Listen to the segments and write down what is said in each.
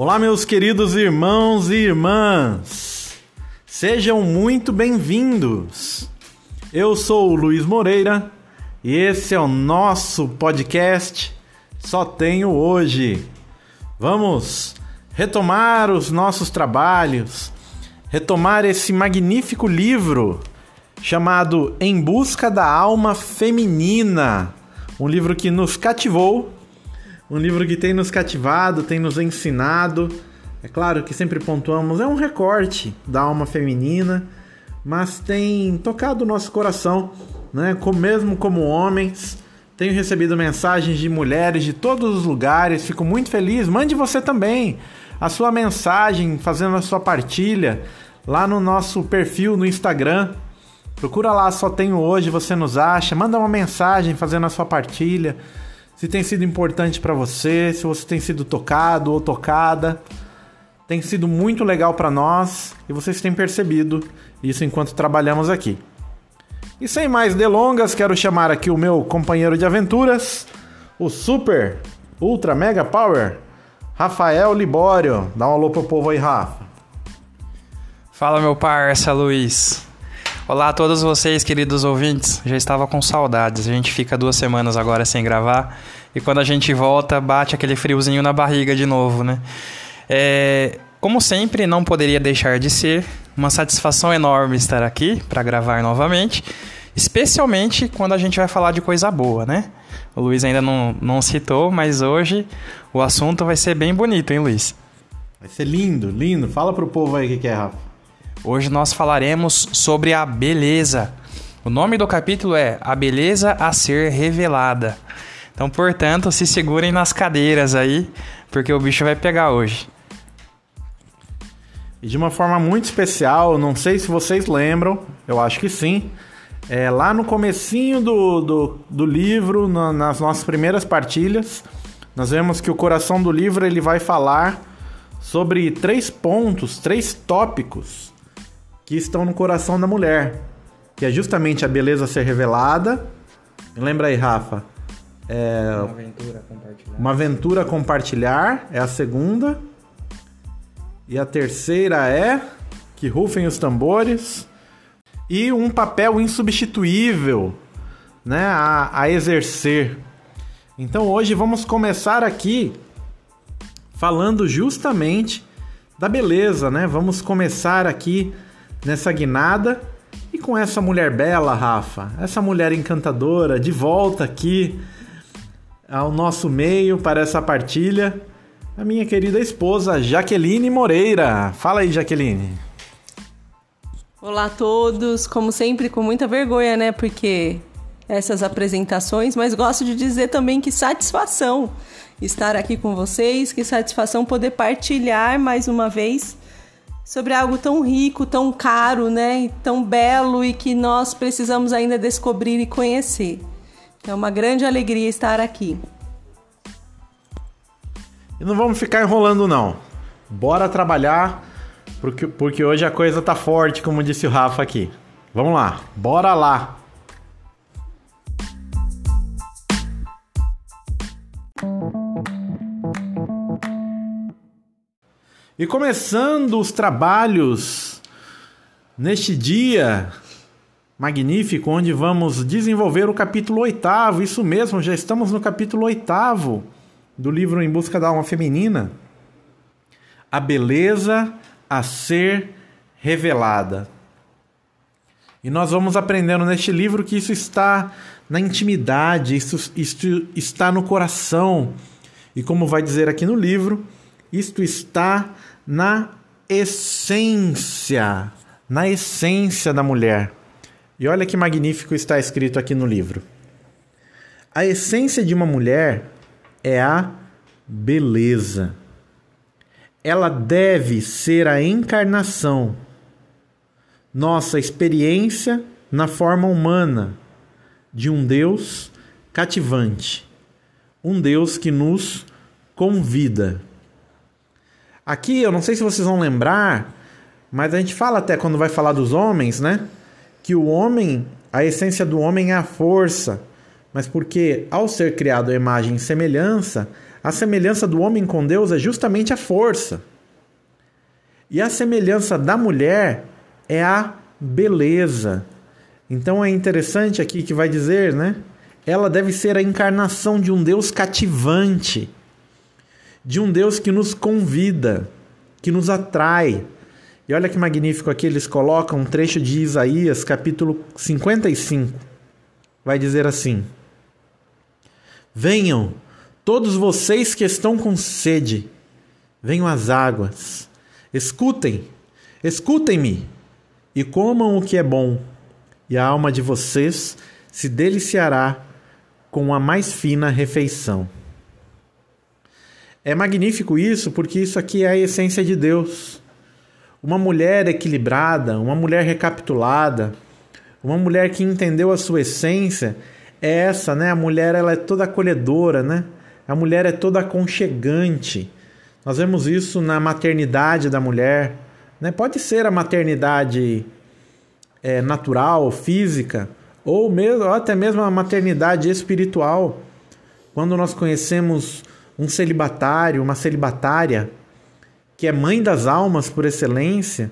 Olá, meus queridos irmãos e irmãs. Sejam muito bem-vindos. Eu sou o Luiz Moreira e esse é o nosso podcast Só Tenho Hoje. Vamos retomar os nossos trabalhos, retomar esse magnífico livro chamado Em Busca da Alma Feminina, um livro que nos cativou, um livro que tem nos cativado, tem nos ensinado. É claro que sempre pontuamos, é um recorte da alma feminina, mas tem tocado o nosso coração, né? Mesmo como homens, tenho recebido mensagens de mulheres de todos os lugares, fico muito feliz. Mande você também a sua mensagem, fazendo a sua partilha lá no nosso perfil no Instagram. Procura lá, só tenho hoje, você nos acha. Manda uma mensagem fazendo a sua partilha. Se tem sido importante para você, se você tem sido tocado ou tocada. Tem sido muito legal para nós e vocês têm percebido isso enquanto trabalhamos aqui. E sem mais delongas, quero chamar aqui o meu companheiro de aventuras, o Super Ultra Mega Power Rafael Libório. Dá um alô pro povo aí, Rafa. Fala, meu parça Luiz. Olá a todos vocês, queridos ouvintes. Já estava com saudades. A gente fica duas semanas agora sem gravar. E quando a gente volta, bate aquele friozinho na barriga de novo, né? É, como sempre, não poderia deixar de ser uma satisfação enorme estar aqui para gravar novamente. Especialmente quando a gente vai falar de coisa boa, né? O Luiz ainda não, não citou, mas hoje o assunto vai ser bem bonito, hein, Luiz? Vai ser lindo, lindo. Fala pro povo aí o que é, Rafa. Hoje nós falaremos sobre a beleza. O nome do capítulo é A Beleza a Ser Revelada. Então, portanto, se segurem nas cadeiras aí, porque o bicho vai pegar hoje. E de uma forma muito especial, não sei se vocês lembram, eu acho que sim, é, lá no comecinho do, do, do livro, na, nas nossas primeiras partilhas, nós vemos que o coração do livro ele vai falar sobre três pontos, três tópicos que estão no coração da mulher, que é justamente a beleza ser revelada. Lembra aí, Rafa? É, uma aventura compartilhar. Uma aventura compartilhar é a segunda. E a terceira é que rufem os tambores e um papel insubstituível né, a, a exercer. Então hoje vamos começar aqui falando justamente da beleza, né? Vamos começar aqui nessa guinada e com essa mulher bela, Rafa, essa mulher encantadora, de volta aqui ao nosso meio para essa partilha, a minha querida esposa Jaqueline Moreira. Fala aí, Jaqueline. Olá a todos, como sempre com muita vergonha, né? Porque essas apresentações, mas gosto de dizer também que satisfação estar aqui com vocês, que satisfação poder partilhar mais uma vez sobre algo tão rico, tão caro, né? Tão belo e que nós precisamos ainda descobrir e conhecer. É uma grande alegria estar aqui. E não vamos ficar enrolando não. Bora trabalhar porque, porque hoje a coisa tá forte, como disse o Rafa aqui. Vamos lá, bora lá! E começando os trabalhos neste dia magnífico, onde vamos desenvolver o capítulo oitavo. Isso mesmo, já estamos no capítulo oitavo do livro Em Busca da Alma Feminina. A beleza a ser revelada. E nós vamos aprendendo neste livro que isso está na intimidade, isso, isso está no coração. E como vai dizer aqui no livro, isto está na essência, na essência da mulher. E olha que magnífico está escrito aqui no livro. A essência de uma mulher é a beleza ela deve ser a encarnação, nossa experiência na forma humana de um Deus cativante, um Deus que nos convida. Aqui, eu não sei se vocês vão lembrar, mas a gente fala até quando vai falar dos homens, né? Que o homem, a essência do homem é a força, mas porque ao ser criado a imagem e semelhança, A semelhança do homem com Deus é justamente a força. E a semelhança da mulher é a beleza. Então é interessante aqui que vai dizer, né? Ela deve ser a encarnação de um Deus cativante, de um Deus que nos convida, que nos atrai. E olha que magnífico aqui, eles colocam um trecho de Isaías, capítulo 55. Vai dizer assim: Venham, todos vocês que estão com sede, venham às águas. Escutem, escutem-me e comam o que é bom, e a alma de vocês se deliciará com a mais fina refeição. É magnífico isso, porque isso aqui é a essência de Deus. Uma mulher equilibrada, uma mulher recapitulada, uma mulher que entendeu a sua essência é essa, né? A mulher ela é toda acolhedora, né? A mulher é toda aconchegante. Nós vemos isso na maternidade da mulher, né? Pode ser a maternidade é, natural, física, ou mesmo ou até mesmo a maternidade espiritual. Quando nós conhecemos um celibatário, uma celibatária, que é mãe das almas por excelência,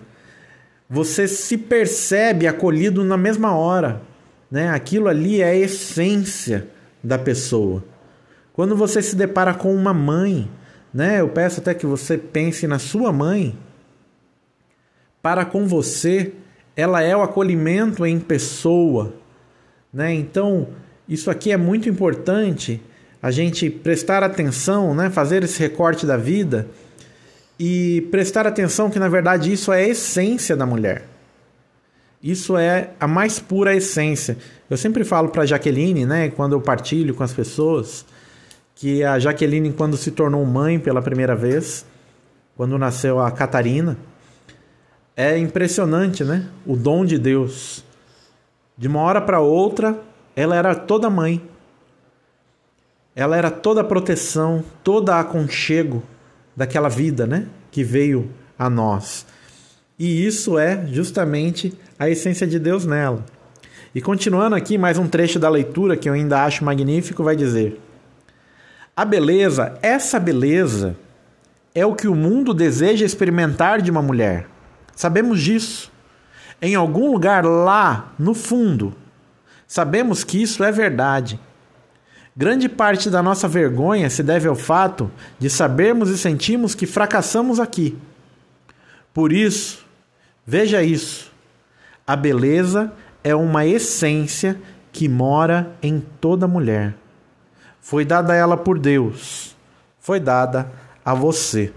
você se percebe acolhido na mesma hora. Né? Aquilo ali é a essência da pessoa. Quando você se depara com uma mãe, né? eu peço até que você pense na sua mãe. Para com você, ela é o acolhimento em pessoa. Né? Então, isso aqui é muito importante a gente prestar atenção, né? fazer esse recorte da vida e prestar atenção que, na verdade, isso é a essência da mulher. Isso é a mais pura essência. Eu sempre falo para Jaqueline, né, quando eu partilho com as pessoas, que a Jaqueline, quando se tornou mãe pela primeira vez, quando nasceu a Catarina, é impressionante, né? O dom de Deus. De uma hora para outra, ela era toda mãe. Ela era toda proteção, toda aconchego daquela vida, né? Que veio a nós. E isso é justamente a essência de Deus nela. E continuando aqui, mais um trecho da leitura que eu ainda acho magnífico, vai dizer: A beleza, essa beleza, é o que o mundo deseja experimentar de uma mulher. Sabemos disso. Em algum lugar lá no fundo, sabemos que isso é verdade. Grande parte da nossa vergonha se deve ao fato de sabermos e sentirmos que fracassamos aqui. Por isso, veja isso: a beleza é uma essência que mora em toda mulher. Foi dada a ela por Deus, foi dada a você.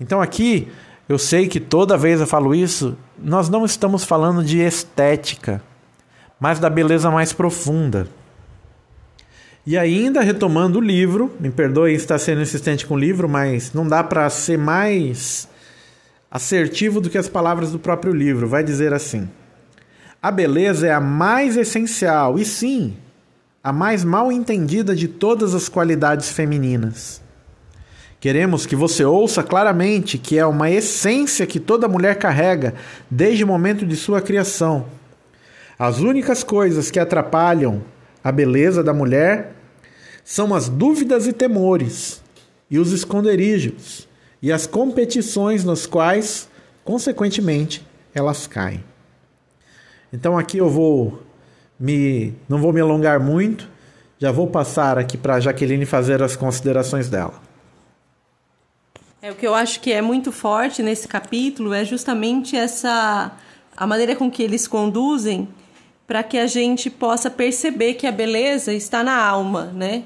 Então aqui eu sei que toda vez eu falo isso, nós não estamos falando de estética, mas da beleza mais profunda. E ainda retomando o livro, me perdoe estar sendo insistente com o livro, mas não dá para ser mais assertivo do que as palavras do próprio livro. Vai dizer assim: A beleza é a mais essencial e sim, a mais mal entendida de todas as qualidades femininas. Queremos que você ouça claramente que é uma essência que toda mulher carrega desde o momento de sua criação. As únicas coisas que atrapalham a beleza da mulher são as dúvidas e temores, e os esconderijos, e as competições nas quais, consequentemente, elas caem. Então aqui eu vou me não vou me alongar muito, já vou passar aqui para Jaqueline fazer as considerações dela. É, o que eu acho que é muito forte nesse capítulo é justamente essa a maneira com que eles conduzem para que a gente possa perceber que a beleza está na alma, né?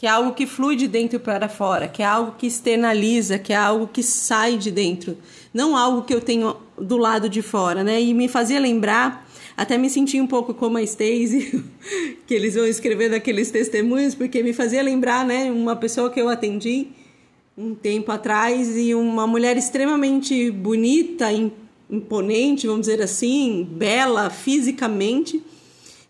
Que é algo que flui de dentro para fora, que é algo que externaliza, que é algo que sai de dentro, não algo que eu tenho do lado de fora, né? E me fazia lembrar, até me senti um pouco como a Stacey, que eles vão escrever daqueles testemunhos, porque me fazia lembrar, né, uma pessoa que eu atendi um tempo atrás e uma mulher extremamente bonita, imponente, vamos dizer assim, bela fisicamente.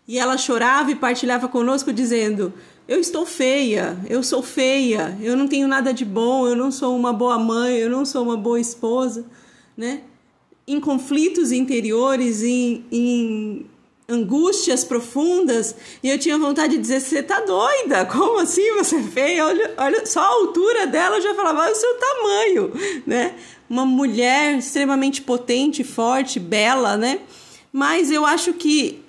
E ela chorava e partilhava conosco dizendo: Eu estou feia, eu sou feia, eu não tenho nada de bom, eu não sou uma boa mãe, eu não sou uma boa esposa, né? Em conflitos interiores, em, em angústias profundas e eu tinha vontade de dizer: Você tá doida? Como assim você é feia? Olha, olha só a altura dela, eu já falava: Olha o seu tamanho, né? Uma mulher extremamente potente, forte, bela, né? Mas eu acho que,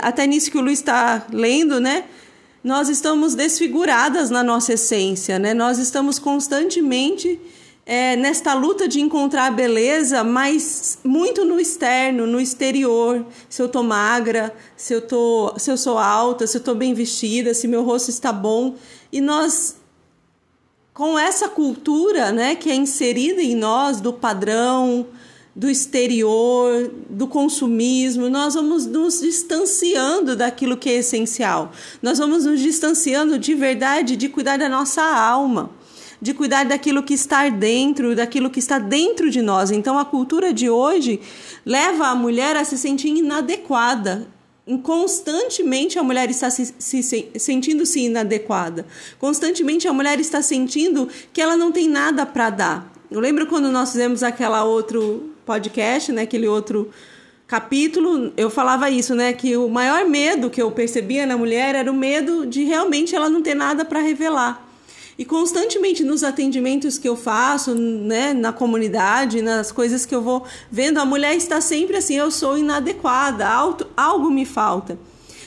até nisso que o Luiz está lendo, né? Nós estamos desfiguradas na nossa essência, né? Nós estamos constantemente é, nesta luta de encontrar a beleza, mas muito no externo, no exterior. Se eu tô magra, se eu, tô, se eu sou alta, se eu tô bem vestida, se meu rosto está bom. E nós, com essa cultura né, que é inserida em nós, do padrão, do exterior, do consumismo, nós vamos nos distanciando daquilo que é essencial. Nós vamos nos distanciando de verdade de cuidar da nossa alma de cuidar daquilo que está dentro, daquilo que está dentro de nós. Então a cultura de hoje leva a mulher a se sentir inadequada. Constantemente a mulher está se, se, se sentindo-se inadequada. Constantemente a mulher está sentindo que ela não tem nada para dar. Eu lembro quando nós fizemos aquela outro podcast, né, aquele outro capítulo, eu falava isso, né, que o maior medo que eu percebia na mulher era o medo de realmente ela não ter nada para revelar. E constantemente nos atendimentos que eu faço, né, na comunidade, nas coisas que eu vou vendo, a mulher está sempre assim: eu sou inadequada, algo me falta.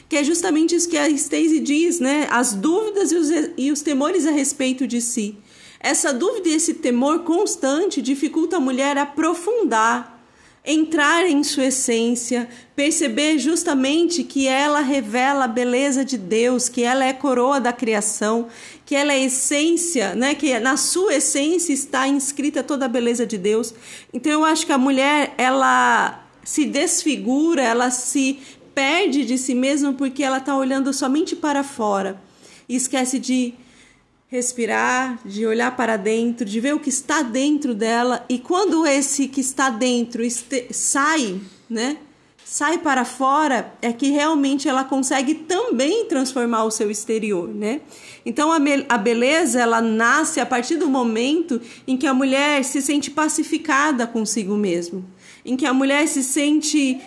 Que é justamente isso que a Stacey diz, né? As dúvidas e os, e os temores a respeito de si. Essa dúvida e esse temor constante dificulta a mulher aprofundar entrar em sua essência, perceber justamente que ela revela a beleza de Deus, que ela é coroa da criação, que ela é essência, né, que na sua essência está inscrita toda a beleza de Deus. Então eu acho que a mulher ela se desfigura, ela se perde de si mesma porque ela está olhando somente para fora e esquece de respirar, de olhar para dentro, de ver o que está dentro dela e quando esse que está dentro sai, né? Sai para fora, é que realmente ela consegue também transformar o seu exterior, né? Então a, a beleza ela nasce a partir do momento em que a mulher se sente pacificada consigo mesmo, em que a mulher se sente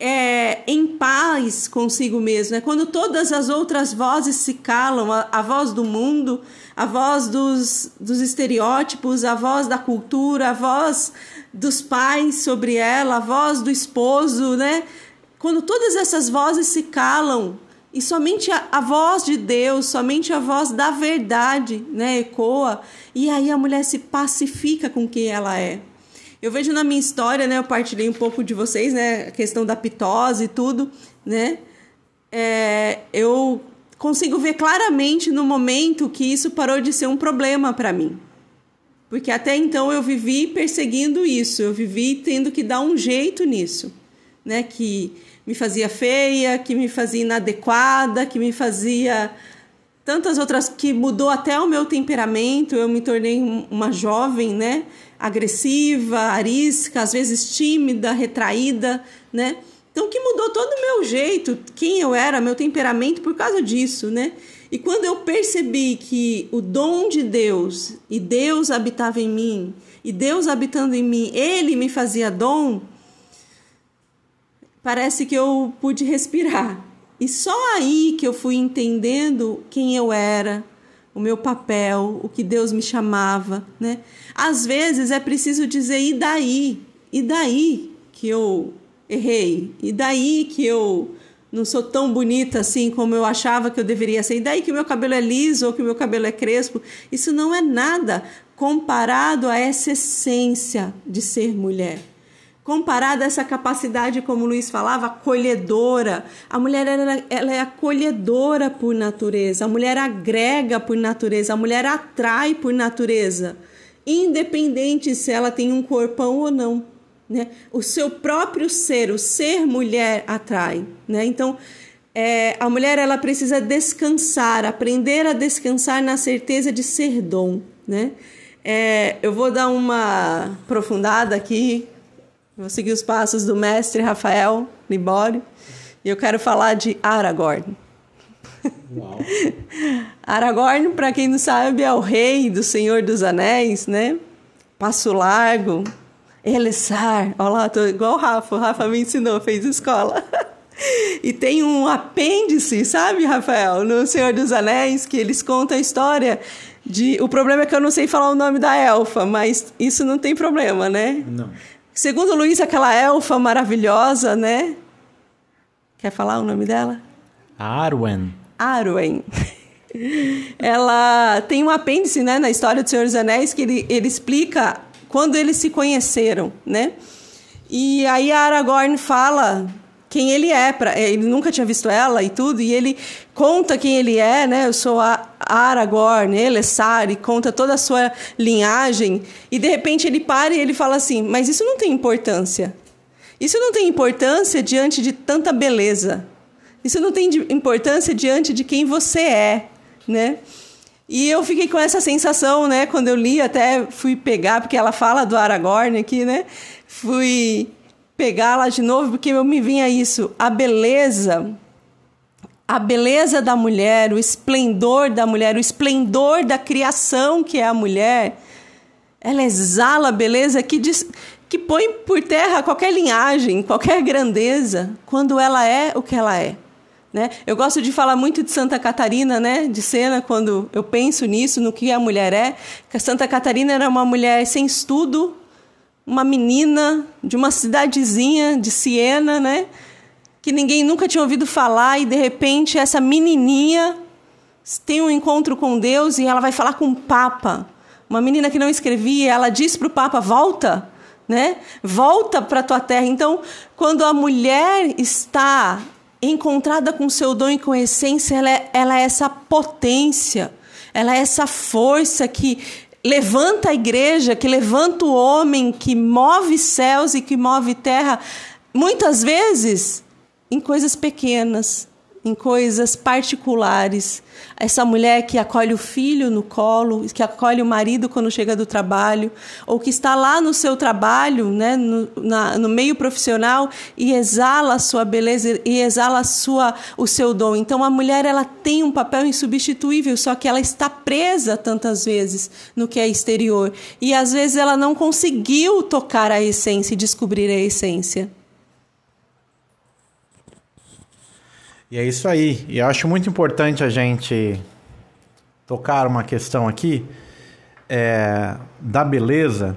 é, em paz consigo mesmo. É quando todas as outras vozes se calam, a, a voz do mundo, a voz dos, dos estereótipos, a voz da cultura, a voz dos pais sobre ela, a voz do esposo, né? Quando todas essas vozes se calam e somente a, a voz de Deus, somente a voz da verdade, né, ecoa, e aí a mulher se pacifica com quem ela é. Eu vejo na minha história, né? Eu partilhei um pouco de vocês, né? A questão da pitose e tudo, né? É, eu consigo ver claramente no momento que isso parou de ser um problema para mim. Porque até então eu vivi perseguindo isso, eu vivi tendo que dar um jeito nisso, né? Que me fazia feia, que me fazia inadequada, que me fazia tantas outras que mudou até o meu temperamento. Eu me tornei uma jovem, né? Agressiva, arisca, às vezes tímida, retraída, né? Então que mudou todo o meu jeito, quem eu era, meu temperamento por causa disso, né? E quando eu percebi que o dom de Deus e Deus habitava em mim, e Deus habitando em mim, ele me fazia dom, parece que eu pude respirar, e só aí que eu fui entendendo quem eu era, o meu papel, o que Deus me chamava, né? Às vezes é preciso dizer e daí? E daí que eu errei? E daí que eu não sou tão bonita assim como eu achava que eu deveria ser? E daí que o meu cabelo é liso ou que o meu cabelo é crespo? Isso não é nada comparado a essa essência de ser mulher comparada a essa capacidade, como o Luiz falava, acolhedora. A mulher ela, ela, é acolhedora por natureza, a mulher agrega por natureza, a mulher atrai por natureza, independente se ela tem um corpão ou não. Né? O seu próprio ser, o ser mulher atrai. Né? Então, é, a mulher ela precisa descansar, aprender a descansar na certeza de ser dom. Né? É, eu vou dar uma aprofundada aqui Vou seguir os passos do mestre Rafael Libório e eu quero falar de Aragorn. Uau. Aragorn, para quem não sabe, é o rei do Senhor dos Anéis, né? Passo Largo, Elessar. Olha lá, tô igual o Rafa. O Rafa me ensinou, fez escola. E tem um apêndice, sabe, Rafael, no Senhor dos Anéis, que eles contam a história de. O problema é que eu não sei falar o nome da elfa, mas isso não tem problema, né? Não. Segundo Luiz, aquela elfa maravilhosa, né? Quer falar o nome dela? Arwen. Arwen. Ela tem um apêndice né, na história do Senhor dos Anéis que ele, ele explica quando eles se conheceram, né? E aí Aragorn fala quem ele é, pra, ele nunca tinha visto ela e tudo, e ele conta quem ele é, né? Eu sou a Aragorn, Elessar, e conta toda a sua linhagem, e de repente ele para e ele fala assim: Mas isso não tem importância. Isso não tem importância diante de tanta beleza. Isso não tem importância diante de quem você é, né? E eu fiquei com essa sensação, né? Quando eu li, até fui pegar, porque ela fala do Aragorn aqui, né? Fui pegar lá de novo, porque eu me vinha isso. A beleza, a beleza da mulher, o esplendor da mulher, o esplendor da criação que é a mulher, ela exala a beleza que diz, que põe por terra qualquer linhagem, qualquer grandeza, quando ela é o que ela é. Né? Eu gosto de falar muito de Santa Catarina, né? de cena, quando eu penso nisso, no que a mulher é. Que a Santa Catarina era uma mulher sem estudo, uma menina de uma cidadezinha de Siena, né? que ninguém nunca tinha ouvido falar, e de repente essa menininha tem um encontro com Deus e ela vai falar com o Papa. Uma menina que não escrevia, ela diz para o Papa: volta né? Volta para tua terra. Então, quando a mulher está encontrada com seu dom e com essência, ela é, ela é essa potência, ela é essa força que levanta a igreja, que levanta o homem, que move céus e que move terra, muitas vezes em coisas pequenas, em coisas particulares. Essa mulher que acolhe o filho no colo, que acolhe o marido quando chega do trabalho, ou que está lá no seu trabalho, né, no, na, no meio profissional e exala a sua beleza e exala sua, o seu dom. Então a mulher ela tem um papel insubstituível, só que ela está presa tantas vezes no que é exterior e às vezes ela não conseguiu tocar a essência e descobrir a essência. E é isso aí. E eu acho muito importante a gente tocar uma questão aqui é, da beleza,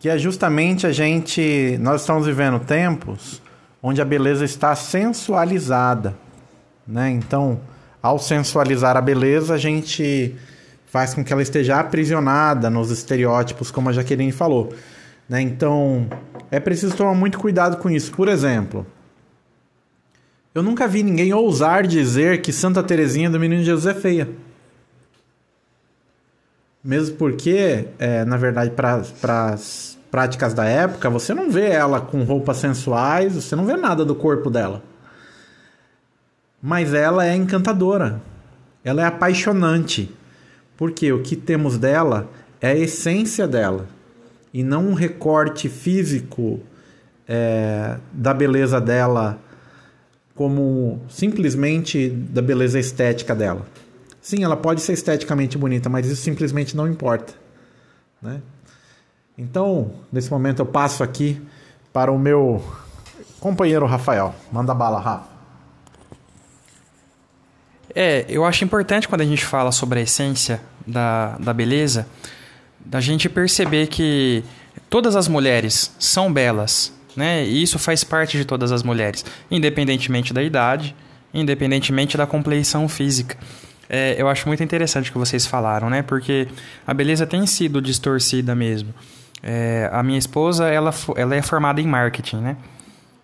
que é justamente a gente. Nós estamos vivendo tempos onde a beleza está sensualizada. Né? Então, ao sensualizar a beleza, a gente faz com que ela esteja aprisionada nos estereótipos, como a Jaqueline falou. Né? Então, é preciso tomar muito cuidado com isso. Por exemplo, eu nunca vi ninguém ousar dizer que Santa Terezinha do Menino Jesus é feia. Mesmo porque, é, na verdade, para as práticas da época, você não vê ela com roupas sensuais, você não vê nada do corpo dela. Mas ela é encantadora. Ela é apaixonante. Porque o que temos dela é a essência dela. E não um recorte físico é, da beleza dela como simplesmente da beleza estética dela. Sim, ela pode ser esteticamente bonita, mas isso simplesmente não importa. Né? Então, nesse momento eu passo aqui para o meu companheiro Rafael. Manda bala, Rafa. É, eu acho importante quando a gente fala sobre a essência da, da beleza, da gente perceber que todas as mulheres são belas, né? E isso faz parte de todas as mulheres, independentemente da idade, independentemente da compleição física. É, eu acho muito interessante o que vocês falaram, né? Porque a beleza tem sido distorcida mesmo. É, a minha esposa, ela, ela é formada em marketing, né?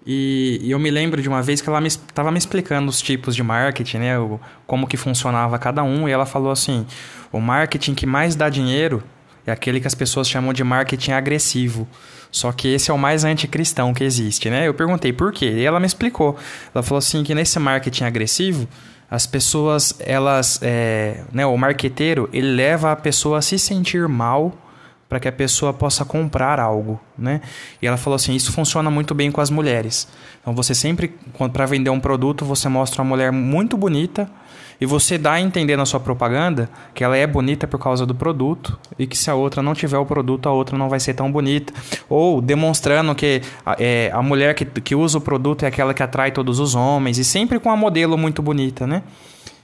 E, e eu me lembro de uma vez que ela estava me, me, explicando os tipos de marketing, né? O, como que funcionava cada um. E ela falou assim, o marketing que mais dá dinheiro é aquele que as pessoas chamam de marketing agressivo. Só que esse é o mais anticristão que existe, né? Eu perguntei por quê. E ela me explicou. Ela falou assim que nesse marketing agressivo, as pessoas, elas, é, né, o marqueteiro, ele leva a pessoa a se sentir mal para que a pessoa possa comprar algo, né? E ela falou assim, isso funciona muito bem com as mulheres. Então você sempre, para vender um produto, você mostra uma mulher muito bonita e você dá a entender na sua propaganda que ela é bonita por causa do produto e que se a outra não tiver o produto, a outra não vai ser tão bonita. Ou demonstrando que é, a mulher que, que usa o produto é aquela que atrai todos os homens e sempre com uma modelo muito bonita, né?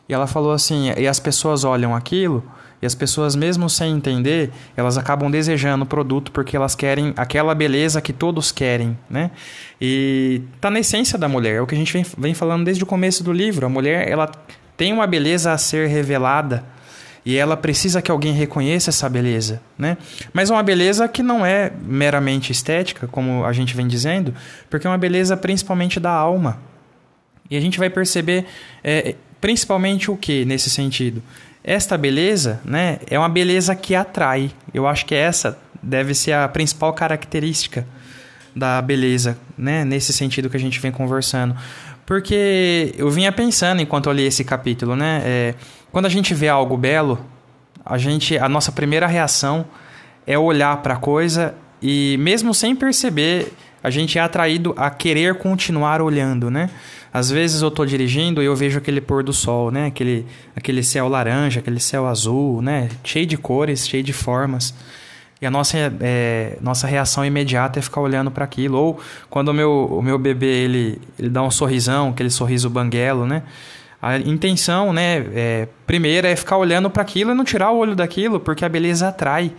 E ela falou assim, e as pessoas olham aquilo e as pessoas, mesmo sem entender, elas acabam desejando o produto porque elas querem aquela beleza que todos querem, né? E tá na essência da mulher, é o que a gente vem, vem falando desde o começo do livro. A mulher, ela tem uma beleza a ser revelada e ela precisa que alguém reconheça essa beleza, né? Mas uma beleza que não é meramente estética, como a gente vem dizendo, porque é uma beleza principalmente da alma. E a gente vai perceber é, principalmente o que nesse sentido? Esta beleza, né, é uma beleza que atrai. Eu acho que essa deve ser a principal característica da beleza, né, nesse sentido que a gente vem conversando. Porque eu vinha pensando enquanto eu li esse capítulo, né, é, quando a gente vê algo belo, a gente, a nossa primeira reação é olhar para a coisa e mesmo sem perceber, a gente é atraído a querer continuar olhando, né? Às vezes eu estou dirigindo e eu vejo aquele pôr do sol, né? Aquele, aquele céu laranja, aquele céu azul, né? Cheio de cores, cheio de formas. E a nossa, é, nossa reação imediata é ficar olhando para aquilo. Ou quando o meu, o meu bebê ele, ele dá um sorrisão, aquele sorriso banguelo, né? A intenção, né, é, primeira é ficar olhando para aquilo e não tirar o olho daquilo, porque a beleza atrai.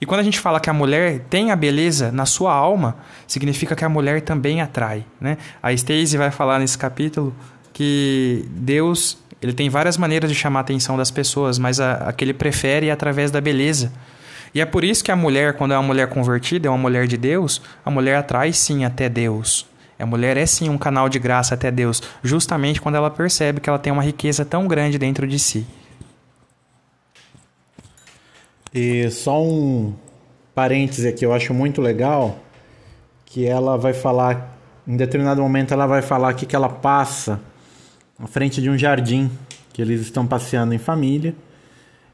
E quando a gente fala que a mulher tem a beleza na sua alma, significa que a mulher também atrai, né? A Stacey vai falar nesse capítulo que Deus, ele tem várias maneiras de chamar a atenção das pessoas, mas a, a que ele prefere é através da beleza. E é por isso que a mulher, quando é uma mulher convertida, é uma mulher de Deus, a mulher atrai sim até Deus. A mulher é sim um canal de graça até Deus, justamente quando ela percebe que ela tem uma riqueza tão grande dentro de si. E só um parêntese aqui, eu acho muito legal que ela vai falar, em determinado momento ela vai falar aqui que ela passa à frente de um jardim, que eles estão passeando em família,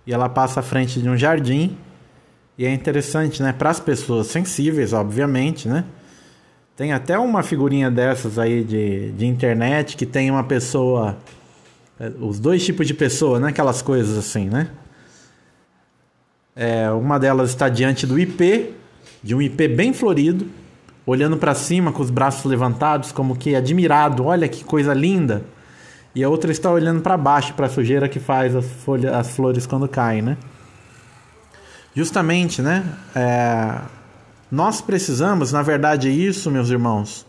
e ela passa à frente de um jardim, e é interessante, né, para as pessoas sensíveis, obviamente, né? Tem até uma figurinha dessas aí de, de internet que tem uma pessoa, é, os dois tipos de pessoa, né, aquelas coisas assim, né? É, uma delas está diante do IP, de um IP bem florido, olhando para cima com os braços levantados, como que admirado, olha que coisa linda. E a outra está olhando para baixo, para a sujeira que faz as, folhas, as flores quando caem, né? Justamente, né? É, nós precisamos, na verdade, isso, meus irmãos,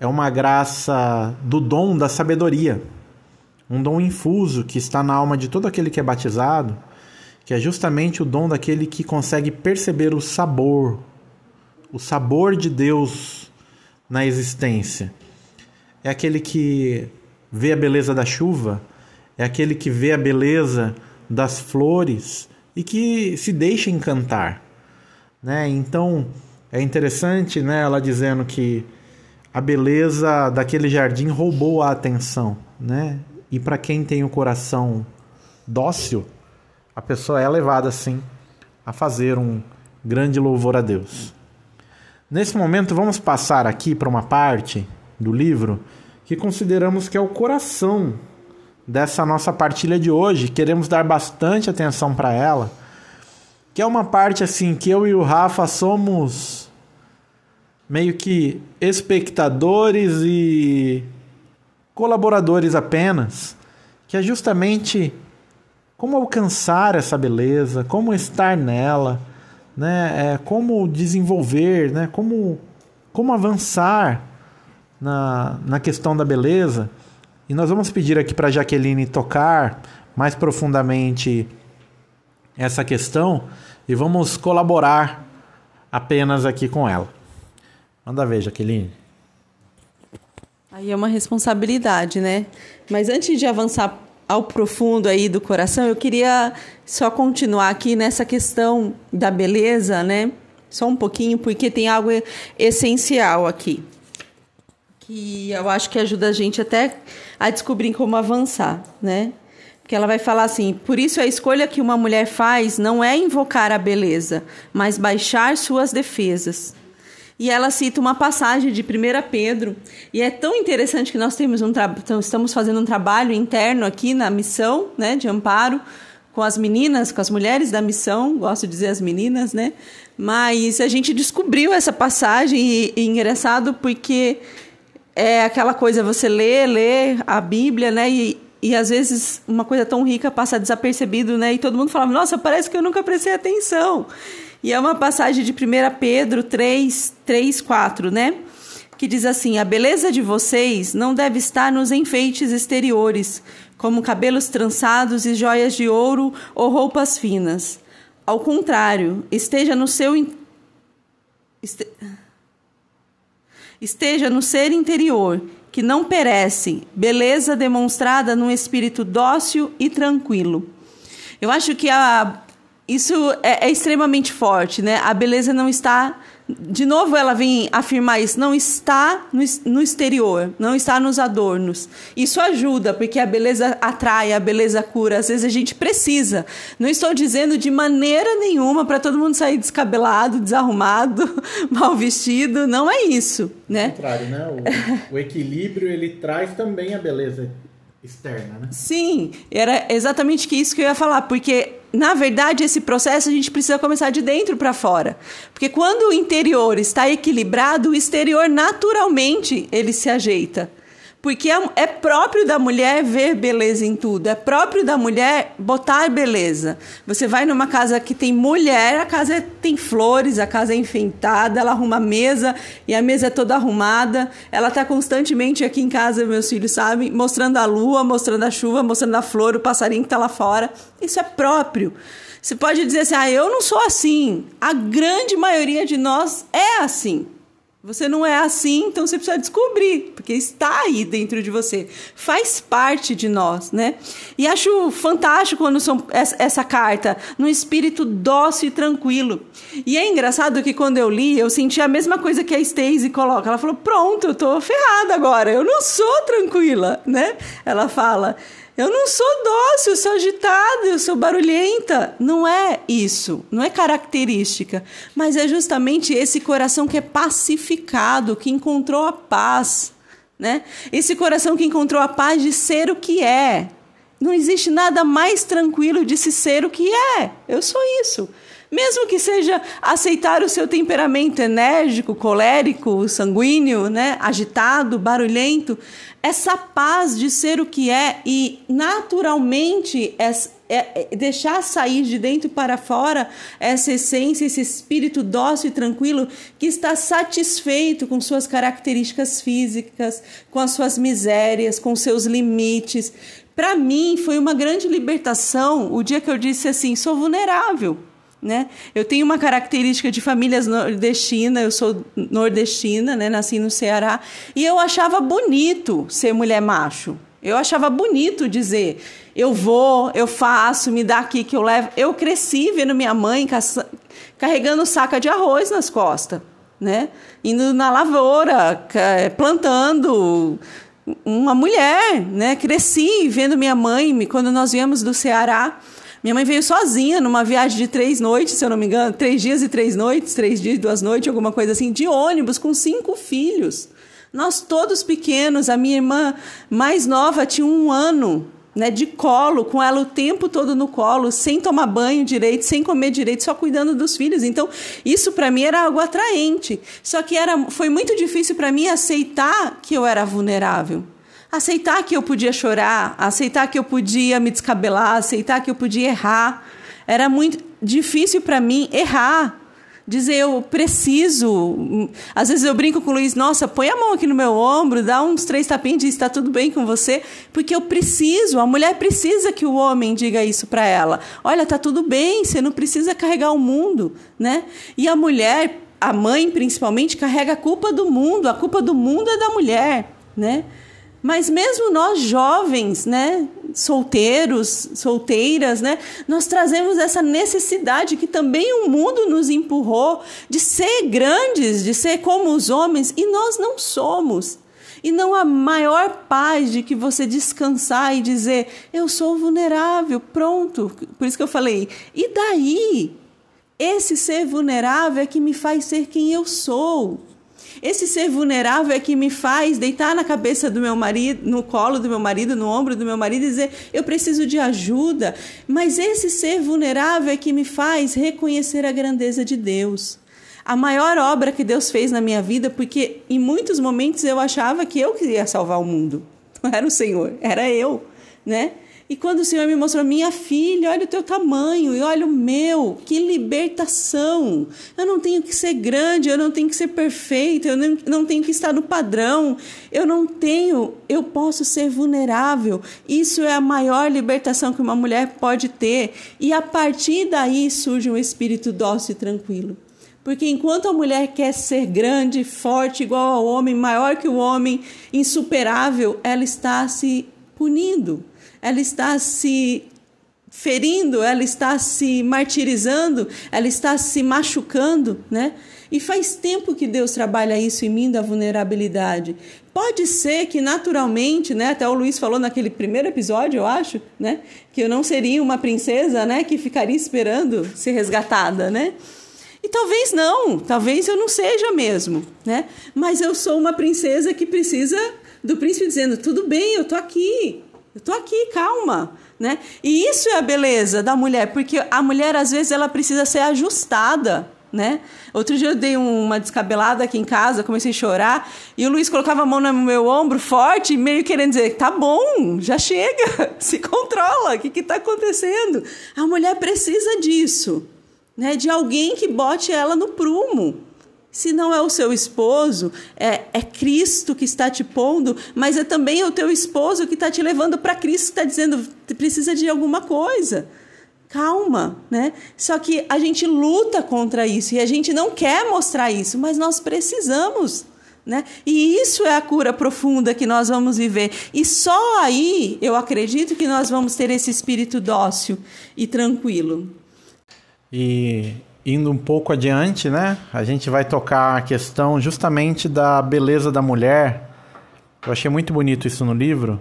é uma graça do dom da sabedoria, um dom infuso que está na alma de todo aquele que é batizado que é justamente o dom daquele que consegue perceber o sabor, o sabor de Deus na existência. É aquele que vê a beleza da chuva, é aquele que vê a beleza das flores e que se deixa encantar, né? Então, é interessante, né, ela dizendo que a beleza daquele jardim roubou a atenção, né? E para quem tem o coração dócil, a pessoa é levada assim a fazer um grande louvor a Deus. Nesse momento, vamos passar aqui para uma parte do livro que consideramos que é o coração dessa nossa partilha de hoje. Queremos dar bastante atenção para ela, que é uma parte assim que eu e o Rafa somos meio que espectadores e colaboradores apenas, que é justamente como alcançar essa beleza, como estar nela, né? É, como desenvolver, né? como, como avançar na, na questão da beleza. E nós vamos pedir aqui para Jaqueline tocar mais profundamente essa questão e vamos colaborar apenas aqui com ela. Manda ver, Jaqueline. Aí é uma responsabilidade, né? Mas antes de avançar ao profundo aí do coração, eu queria só continuar aqui nessa questão da beleza, né? Só um pouquinho, porque tem algo essencial aqui. Que eu acho que ajuda a gente até a descobrir como avançar, né? que ela vai falar assim: por isso a escolha que uma mulher faz não é invocar a beleza, mas baixar suas defesas. E ela cita uma passagem de 1 Pedro, e é tão interessante que nós temos um estamos fazendo um trabalho interno aqui na missão né, de amparo com as meninas, com as mulheres da missão, gosto de dizer as meninas, né? Mas a gente descobriu essa passagem e, e engraçado porque é aquela coisa, você lê, lê a Bíblia, né? E, e às vezes uma coisa tão rica passa desapercebido, né? E todo mundo falava, nossa, parece que eu nunca prestei atenção. E é uma passagem de 1 Pedro 3, 3, 4, né? Que diz assim: A beleza de vocês não deve estar nos enfeites exteriores, como cabelos trançados e joias de ouro ou roupas finas. Ao contrário, esteja no seu. Este... Esteja no ser interior que não perece, beleza demonstrada num espírito dócil e tranquilo. Eu acho que a, isso é, é extremamente forte, né? A beleza não está de novo ela vem afirmar isso, não está no, exterior, não está nos adornos. Isso ajuda, porque a beleza atrai, a beleza cura. Às vezes a gente precisa. Não estou dizendo de maneira nenhuma para todo mundo sair descabelado, desarrumado, mal vestido. Não é isso, né? Ao contrário, né? O, o equilíbrio ele traz também a beleza externa, né? Sim, era exatamente isso que eu ia falar, porque na verdade, esse processo a gente precisa começar de dentro para fora. Porque quando o interior está equilibrado, o exterior naturalmente ele se ajeita. Porque é, é próprio da mulher ver beleza em tudo, é próprio da mulher botar beleza. Você vai numa casa que tem mulher, a casa tem flores, a casa é enfeitada, ela arruma a mesa e a mesa é toda arrumada. Ela está constantemente aqui em casa, meus filhos sabem, mostrando a lua, mostrando a chuva, mostrando a flor, o passarinho que está lá fora. Isso é próprio. Você pode dizer assim: ah, eu não sou assim. A grande maioria de nós é assim. Você não é assim, então você precisa descobrir, porque está aí dentro de você, faz parte de nós, né? E acho fantástico quando são essa, essa carta, num espírito dócil e tranquilo. E é engraçado que quando eu li, eu senti a mesma coisa que a Stacey coloca. Ela falou: "Pronto, eu tô ferrada agora. Eu não sou tranquila", né? Ela fala: eu não sou dócil, eu sou agitada, eu sou barulhenta. Não é isso, não é característica, mas é justamente esse coração que é pacificado, que encontrou a paz, né? Esse coração que encontrou a paz de ser o que é. Não existe nada mais tranquilo de se ser o que é. Eu sou isso. Mesmo que seja aceitar o seu temperamento enérgico, colérico, sanguíneo, né, agitado, barulhento, essa paz de ser o que é e naturalmente é, é, deixar sair de dentro para fora essa essência, esse espírito dócil e tranquilo que está satisfeito com suas características físicas, com as suas misérias, com seus limites. Para mim foi uma grande libertação o dia que eu disse assim: sou vulnerável. Né? Eu tenho uma característica de famílias nordestinas, eu sou nordestina, né? nasci no Ceará, e eu achava bonito ser mulher macho. Eu achava bonito dizer, eu vou, eu faço, me dá aqui que eu levo. Eu cresci vendo minha mãe carregando saca de arroz nas costas, né? Indo na lavoura, plantando. Uma mulher, né? Cresci vendo minha mãe, quando nós viemos do Ceará, minha mãe veio sozinha numa viagem de três noites, se eu não me engano, três dias e três noites, três dias e duas noites, alguma coisa assim, de ônibus com cinco filhos. Nós todos pequenos, a minha irmã mais nova tinha um ano, né, de colo, com ela o tempo todo no colo, sem tomar banho direito, sem comer direito, só cuidando dos filhos. Então, isso para mim era algo atraente. Só que era, foi muito difícil para mim aceitar que eu era vulnerável aceitar que eu podia chorar, aceitar que eu podia me descabelar, aceitar que eu podia errar. Era muito difícil para mim errar. Dizer eu preciso. Às vezes eu brinco com o Luiz, nossa, põe a mão aqui no meu ombro, dá uns três tapinhos e diz: está tudo bem com você, porque eu preciso. A mulher precisa que o homem diga isso para ela. Olha, tá tudo bem, você não precisa carregar o mundo, né? E a mulher, a mãe principalmente, carrega a culpa do mundo. A culpa do mundo é da mulher, né? Mas mesmo nós jovens, né, solteiros, solteiras, né, nós trazemos essa necessidade que também o mundo nos empurrou de ser grandes, de ser como os homens, e nós não somos. E não há maior paz de que você descansar e dizer: Eu sou vulnerável, pronto. Por isso que eu falei: E daí? Esse ser vulnerável é que me faz ser quem eu sou. Esse ser vulnerável é que me faz deitar na cabeça do meu marido, no colo do meu marido, no ombro do meu marido e dizer: eu preciso de ajuda. Mas esse ser vulnerável é que me faz reconhecer a grandeza de Deus. A maior obra que Deus fez na minha vida, porque em muitos momentos eu achava que eu queria salvar o mundo. Não era o Senhor, era eu, né? E quando o Senhor me mostrou, minha filha, olha o teu tamanho e olha o meu, que libertação! Eu não tenho que ser grande, eu não tenho que ser perfeita, eu não, tenho que estar no padrão, eu não tenho, eu posso ser vulnerável. Isso é a maior libertação que uma mulher pode ter. E a partir daí surge um espírito dócil e tranquilo. Porque enquanto a mulher quer ser grande, forte, igual ao homem, maior que o homem, insuperável, ela está se punindo ela está se ferindo, ela está se martirizando, ela está se machucando, né? E faz tempo que Deus trabalha isso em mim da vulnerabilidade. Pode ser que naturalmente, né, até o Luiz falou naquele primeiro episódio, eu acho, né, que eu não seria uma princesa, né, que ficaria esperando ser resgatada, né? E talvez não, talvez eu não seja mesmo, né? Mas eu sou uma princesa que precisa do príncipe dizendo: "Tudo bem, eu tô aqui, eu tô aqui, calma, né? E isso é a beleza da mulher, porque a mulher às vezes ela precisa ser ajustada, né? Outro dia eu dei uma descabelada aqui em casa, comecei a chorar, e o Luiz colocava a mão no meu ombro forte, meio querendo dizer: tá bom, já chega, se controla, o que está acontecendo? A mulher precisa disso, né? De alguém que bote ela no prumo. Se não é o seu esposo, é, é Cristo que está te pondo, mas é também o teu esposo que está te levando para Cristo, que está dizendo precisa de alguma coisa. Calma, né? Só que a gente luta contra isso e a gente não quer mostrar isso, mas nós precisamos. Né? E isso é a cura profunda que nós vamos viver. E só aí eu acredito que nós vamos ter esse espírito dócil e tranquilo. E indo um pouco adiante, né? A gente vai tocar a questão justamente da beleza da mulher. Eu achei muito bonito isso no livro,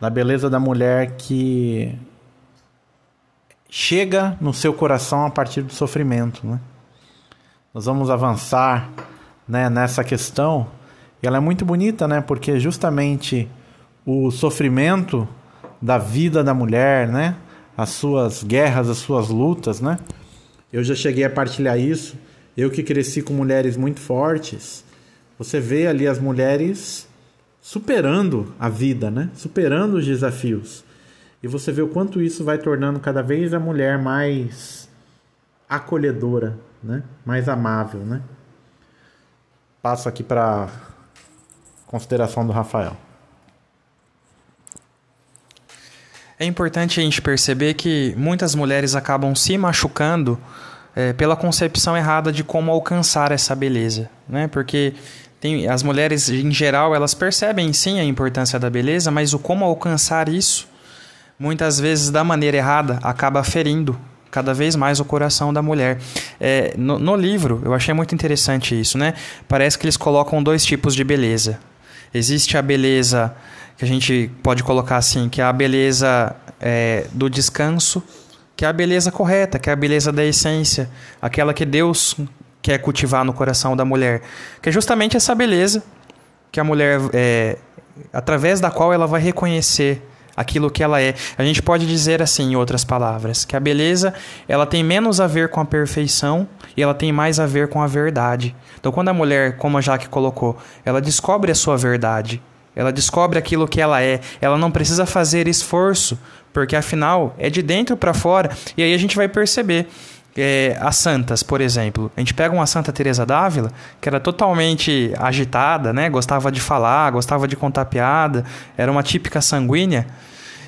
da beleza da mulher que chega no seu coração a partir do sofrimento, né? Nós vamos avançar, né, nessa questão. E ela é muito bonita, né? Porque justamente o sofrimento da vida da mulher, né? As suas guerras, as suas lutas, né? Eu já cheguei a partilhar isso. Eu que cresci com mulheres muito fortes, você vê ali as mulheres superando a vida, né? Superando os desafios. E você vê o quanto isso vai tornando cada vez a mulher mais acolhedora, né? Mais amável, né? Passo aqui para consideração do Rafael. É importante a gente perceber que muitas mulheres acabam se machucando é, pela concepção errada de como alcançar essa beleza, né? Porque tem, as mulheres, em geral, elas percebem sim a importância da beleza, mas o como alcançar isso, muitas vezes da maneira errada, acaba ferindo cada vez mais o coração da mulher. É, no, no livro, eu achei muito interessante isso, né? Parece que eles colocam dois tipos de beleza. Existe a beleza que a gente pode colocar assim, que é a beleza é, do descanso, que é a beleza correta, que é a beleza da essência, aquela que Deus quer cultivar no coração da mulher, que é justamente essa beleza que a mulher, é, através da qual ela vai reconhecer aquilo que ela é. A gente pode dizer assim, em outras palavras, que a beleza ela tem menos a ver com a perfeição e ela tem mais a ver com a verdade. Então, quando a mulher, como a Jaque colocou, ela descobre a sua verdade, ela descobre aquilo que ela é. Ela não precisa fazer esforço, porque afinal é de dentro para fora. E aí a gente vai perceber. É, as santas, por exemplo. A gente pega uma Santa Teresa d'Ávila, que era totalmente agitada, né? Gostava de falar, gostava de contar piada, era uma típica sanguínea.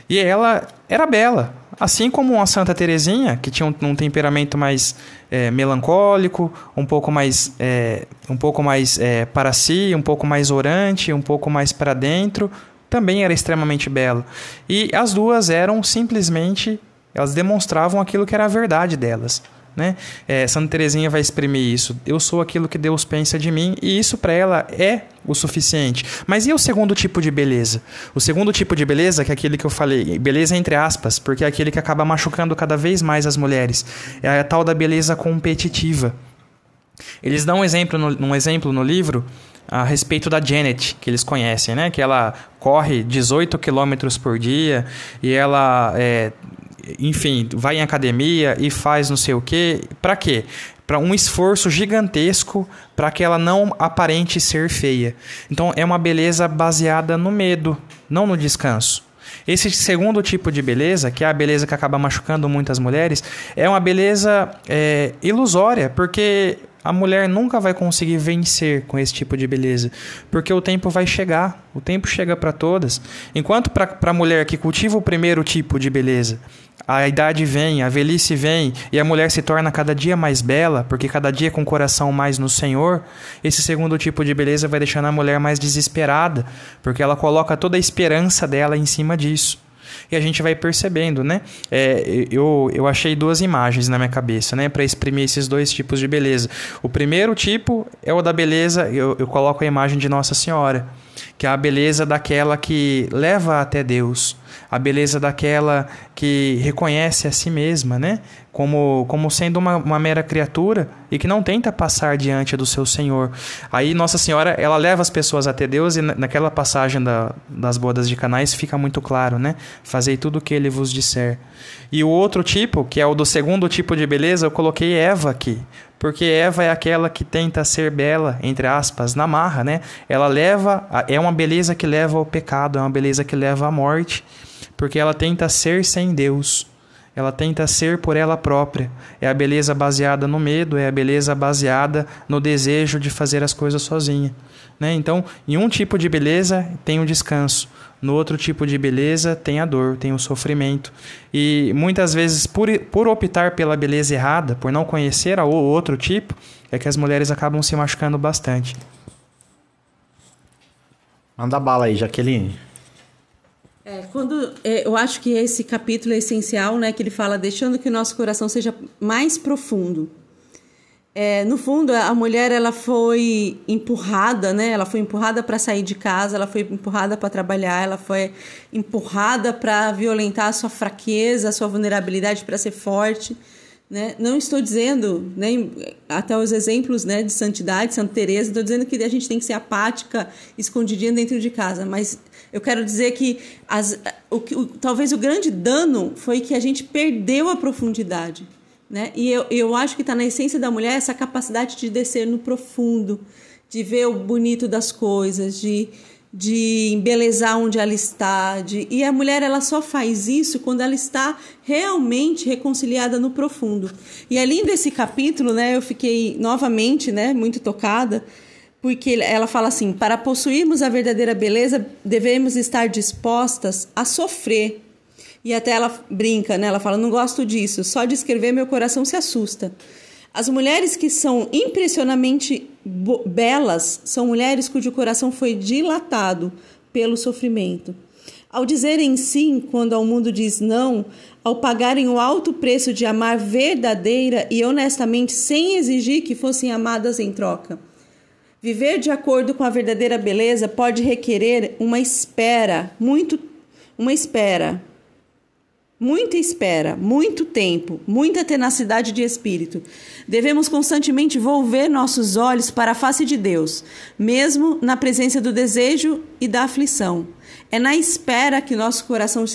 E ela era bela, assim como uma Santa Teresinha, que tinha um, um temperamento mais é, melancólico, um pouco mais, é, um pouco mais é, para si, um pouco mais orante, um pouco mais para dentro, também era extremamente bela. E as duas eram simplesmente, elas demonstravam aquilo que era a verdade delas. Né? É, Santa Teresinha vai exprimir isso. Eu sou aquilo que Deus pensa de mim e isso para ela é o suficiente. Mas e o segundo tipo de beleza? O segundo tipo de beleza, que é aquele que eu falei, beleza entre aspas, porque é aquele que acaba machucando cada vez mais as mulheres. É a tal da beleza competitiva. Eles dão um exemplo no, um exemplo no livro a respeito da Janet, que eles conhecem, né? Que ela corre 18 quilômetros por dia e ela é, enfim, vai em academia e faz não sei o quê. Para quê? Para um esforço gigantesco para que ela não aparente ser feia. Então é uma beleza baseada no medo, não no descanso. Esse segundo tipo de beleza, que é a beleza que acaba machucando muitas mulheres, é uma beleza é, ilusória, porque a mulher nunca vai conseguir vencer com esse tipo de beleza, porque o tempo vai chegar, o tempo chega para todas. Enquanto para a mulher que cultiva o primeiro tipo de beleza, a idade vem, a velhice vem e a mulher se torna cada dia mais bela, porque cada dia com o coração mais no Senhor, esse segundo tipo de beleza vai deixando a mulher mais desesperada, porque ela coloca toda a esperança dela em cima disso e a gente vai percebendo, né? É, eu, eu achei duas imagens na minha cabeça, né? Para exprimir esses dois tipos de beleza. O primeiro tipo é o da beleza, eu, eu coloco a imagem de Nossa Senhora, que é a beleza daquela que leva até Deus a beleza daquela que reconhece a si mesma, né? Como, como sendo uma, uma mera criatura e que não tenta passar diante do seu Senhor. Aí Nossa Senhora, ela leva as pessoas até Deus e naquela passagem da, das bodas de Canais fica muito claro, né? Fazei tudo o que ele vos disser. E o outro tipo, que é o do segundo tipo de beleza, eu coloquei Eva aqui. Porque Eva é aquela que tenta ser bela, entre aspas, na marra, né? Ela leva, é uma beleza que leva ao pecado, é uma beleza que leva à morte porque ela tenta ser sem Deus. Ela tenta ser por ela própria. É a beleza baseada no medo, é a beleza baseada no desejo de fazer as coisas sozinha. Né? Então, em um tipo de beleza tem o descanso, no outro tipo de beleza tem a dor, tem o sofrimento. E muitas vezes, por, por optar pela beleza errada, por não conhecer o outro tipo, é que as mulheres acabam se machucando bastante. Manda bala aí, Jaqueline. É, quando é, eu acho que esse capítulo é essencial, né, que ele fala deixando que o nosso coração seja mais profundo. É, no fundo, a mulher ela foi empurrada, né? Ela foi empurrada para sair de casa, ela foi empurrada para trabalhar, ela foi empurrada para violentar a sua fraqueza, a sua vulnerabilidade para ser forte. Né? Não estou dizendo, nem até os exemplos né, de santidade, Santa Teresa, estou dizendo que a gente tem que ser apática, escondidinha dentro de casa, mas eu quero dizer que, as, o, o, talvez o grande dano foi que a gente perdeu a profundidade. Né? E eu, eu acho que está na essência da mulher essa capacidade de descer no profundo, de ver o bonito das coisas, de, de embelezar onde ela está. De... E a mulher ela só faz isso quando ela está realmente reconciliada no profundo. E além desse capítulo, né, eu fiquei novamente né, muito tocada porque ela fala assim: para possuirmos a verdadeira beleza, devemos estar dispostas a sofrer. E até ela brinca, né? Ela fala: não gosto disso, só de escrever meu coração se assusta. As mulheres que são impressionantemente belas são mulheres cujo coração foi dilatado pelo sofrimento. Ao dizerem sim quando ao mundo diz não, ao pagarem o alto preço de amar verdadeira e honestamente sem exigir que fossem amadas em troca. Viver de acordo com a verdadeira beleza pode requerer uma espera, muito uma espera. Muita espera, muito tempo, muita tenacidade de espírito. Devemos constantemente volver nossos olhos para a face de Deus, mesmo na presença do desejo e da aflição. É na espera que nosso coração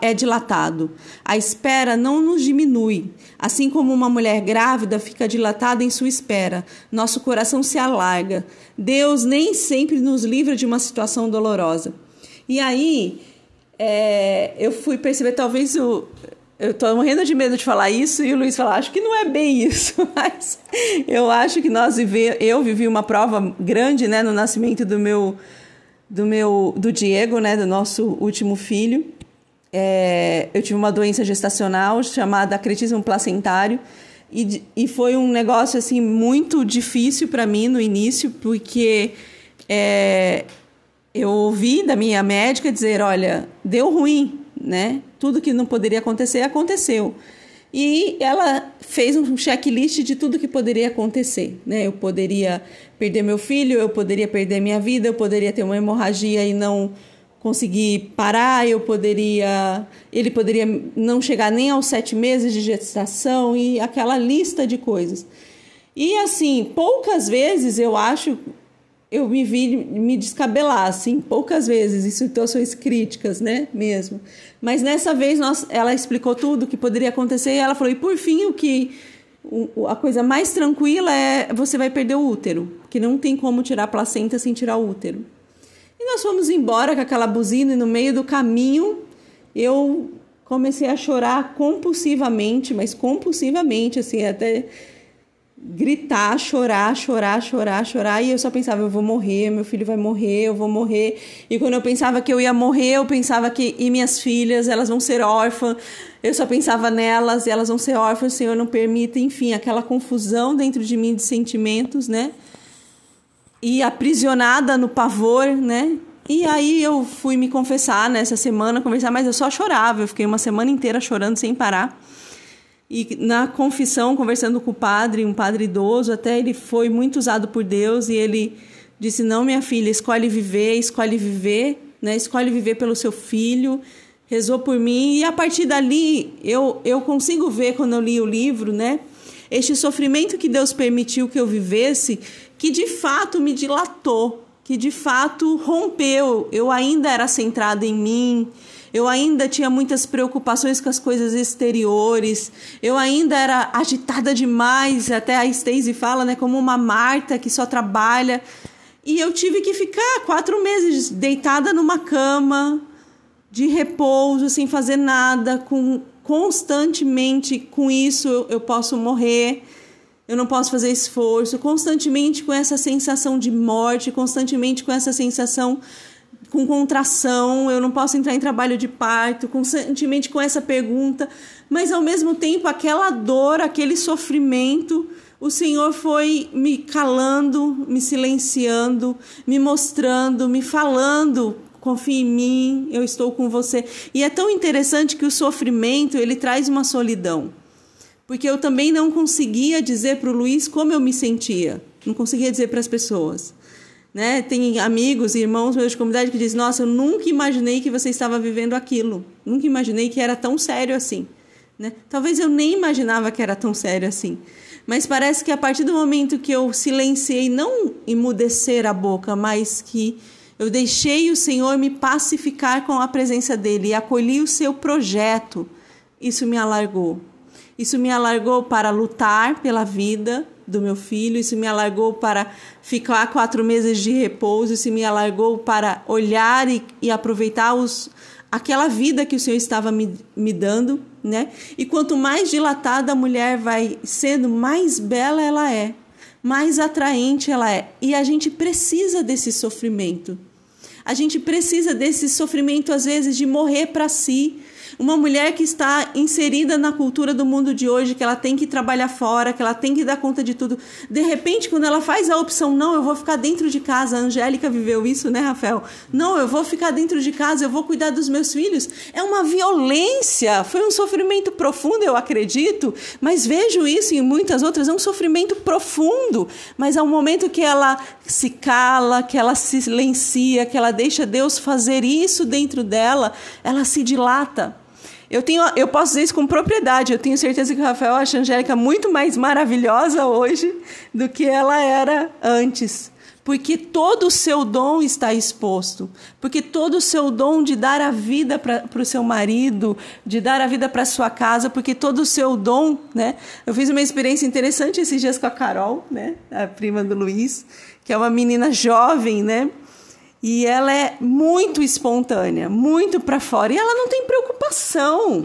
é dilatado. A espera não nos diminui. Assim como uma mulher grávida fica dilatada em sua espera, nosso coração se alarga. Deus nem sempre nos livra de uma situação dolorosa. E aí, é, eu fui perceber, talvez o, eu tô morrendo de medo de falar isso e o Luiz falar, acho que não é bem isso, mas eu acho que nós vive, eu vivi uma prova grande, né, no nascimento do meu do meu do Diego, né, do nosso último filho. É, eu tive uma doença gestacional chamada acretismo placentário e, e foi um negócio assim muito difícil para mim no início porque é, eu ouvi da minha médica dizer, olha, deu ruim, né? Tudo que não poderia acontecer aconteceu. E ela fez um checklist de tudo que poderia acontecer, né? Eu poderia perder meu filho, eu poderia perder minha vida, eu poderia ter uma hemorragia e não conseguir parar, eu poderia, ele poderia não chegar nem aos sete meses de gestação e aquela lista de coisas. E assim, poucas vezes eu acho eu me vi me descabelar, assim, poucas vezes, em situações críticas, né, mesmo. Mas nessa vez nós, ela explicou tudo o que poderia acontecer e ela falou, e por fim, o que a coisa mais tranquila é você vai perder o útero, que não tem como tirar a placenta sem tirar o útero. E nós fomos embora com aquela buzina e no meio do caminho eu comecei a chorar compulsivamente, mas compulsivamente, assim, até gritar, chorar, chorar, chorar, chorar, e eu só pensava, eu vou morrer, meu filho vai morrer, eu vou morrer. E quando eu pensava que eu ia morrer, eu pensava que e minhas filhas, elas vão ser órfãs. Eu só pensava nelas, e elas vão ser órfãs, o Senhor não permita, enfim, aquela confusão dentro de mim de sentimentos, né? E aprisionada no pavor, né? E aí eu fui me confessar nessa semana, conversar, mas eu só chorava, eu fiquei uma semana inteira chorando sem parar. E na confissão, conversando com o padre, um padre idoso, até ele foi muito usado por Deus e ele disse: Não, minha filha, escolhe viver, escolhe viver, né? escolhe viver pelo seu filho. Rezou por mim e a partir dali eu, eu consigo ver, quando eu li o livro, né? Este sofrimento que Deus permitiu que eu vivesse, que de fato me dilatou, que de fato rompeu. Eu ainda era centrada em mim, eu ainda tinha muitas preocupações com as coisas exteriores, eu ainda era agitada demais, até a Stacey fala, né, como uma Marta que só trabalha. E eu tive que ficar quatro meses deitada numa cama, de repouso, sem fazer nada, com constantemente com isso eu, eu posso morrer. Eu não posso fazer esforço, constantemente com essa sensação de morte, constantemente com essa sensação com contração, eu não posso entrar em trabalho de parto, constantemente com essa pergunta, mas ao mesmo tempo aquela dor, aquele sofrimento, o Senhor foi me calando, me silenciando, me mostrando, me falando, confie em mim, eu estou com você. E é tão interessante que o sofrimento, ele traz uma solidão. Porque eu também não conseguia dizer para o Luiz como eu me sentia, não conseguia dizer para as pessoas. Né? Tem amigos irmãos meus de comunidade que dizem: Nossa, eu nunca imaginei que você estava vivendo aquilo. Nunca imaginei que era tão sério assim. Né? Talvez eu nem imaginava que era tão sério assim. Mas parece que a partir do momento que eu silenciei, não emudecer a boca, mas que eu deixei o Senhor me pacificar com a presença dele e acolhi o seu projeto, isso me alargou. Isso me alargou para lutar pela vida, do meu filho, isso me alargou para ficar quatro meses de repouso, isso me alargou para olhar e, e aproveitar os, aquela vida que o Senhor estava me, me dando, né? E quanto mais dilatada a mulher vai sendo, mais bela ela é, mais atraente ela é. E a gente precisa desse sofrimento. A gente precisa desse sofrimento, às vezes, de morrer para si, uma mulher que está inserida na cultura do mundo de hoje, que ela tem que trabalhar fora, que ela tem que dar conta de tudo. De repente, quando ela faz a opção, não, eu vou ficar dentro de casa, a Angélica viveu isso, né, Rafael? Não, eu vou ficar dentro de casa, eu vou cuidar dos meus filhos. É uma violência, foi um sofrimento profundo, eu acredito, mas vejo isso em muitas outras, é um sofrimento profundo. Mas ao momento que ela se cala, que ela se silencia, que ela deixa Deus fazer isso dentro dela, ela se dilata. Eu, tenho, eu posso dizer isso com propriedade. Eu tenho certeza que o Rafael acha a Angélica muito mais maravilhosa hoje do que ela era antes. Porque todo o seu dom está exposto. Porque todo o seu dom de dar a vida para o seu marido, de dar a vida para sua casa, porque todo o seu dom, né? Eu fiz uma experiência interessante esses dias com a Carol, né? A prima do Luiz, que é uma menina jovem, né? E ela é muito espontânea, muito para fora. E ela não tem preocupação.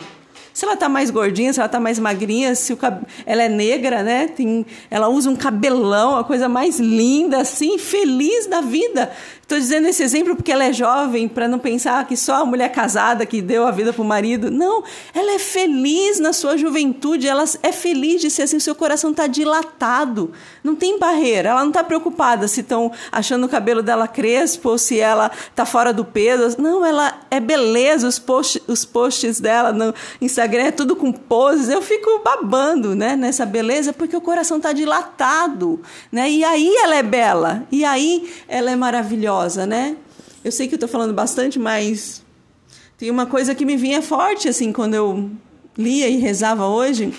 Se ela tá mais gordinha, se ela tá mais magrinha, se o cab... ela é negra, né? Tem... Ela usa um cabelão, a coisa mais linda, assim, feliz da vida. Estou dizendo esse exemplo porque ela é jovem, para não pensar que só a mulher casada que deu a vida para o marido. Não, ela é feliz na sua juventude, ela é feliz de ser assim, seu coração está dilatado, não tem barreira, ela não está preocupada se estão achando o cabelo dela crespo ou se ela está fora do peso. Não, ela é beleza, os, post, os posts dela no Instagram é tudo com poses, eu fico babando, né, nessa beleza, porque o coração está dilatado, né? E aí ela é bela, e aí ela é maravilhosa, né? Eu sei que eu estou falando bastante, mas tem uma coisa que me vinha forte assim quando eu lia e rezava hoje.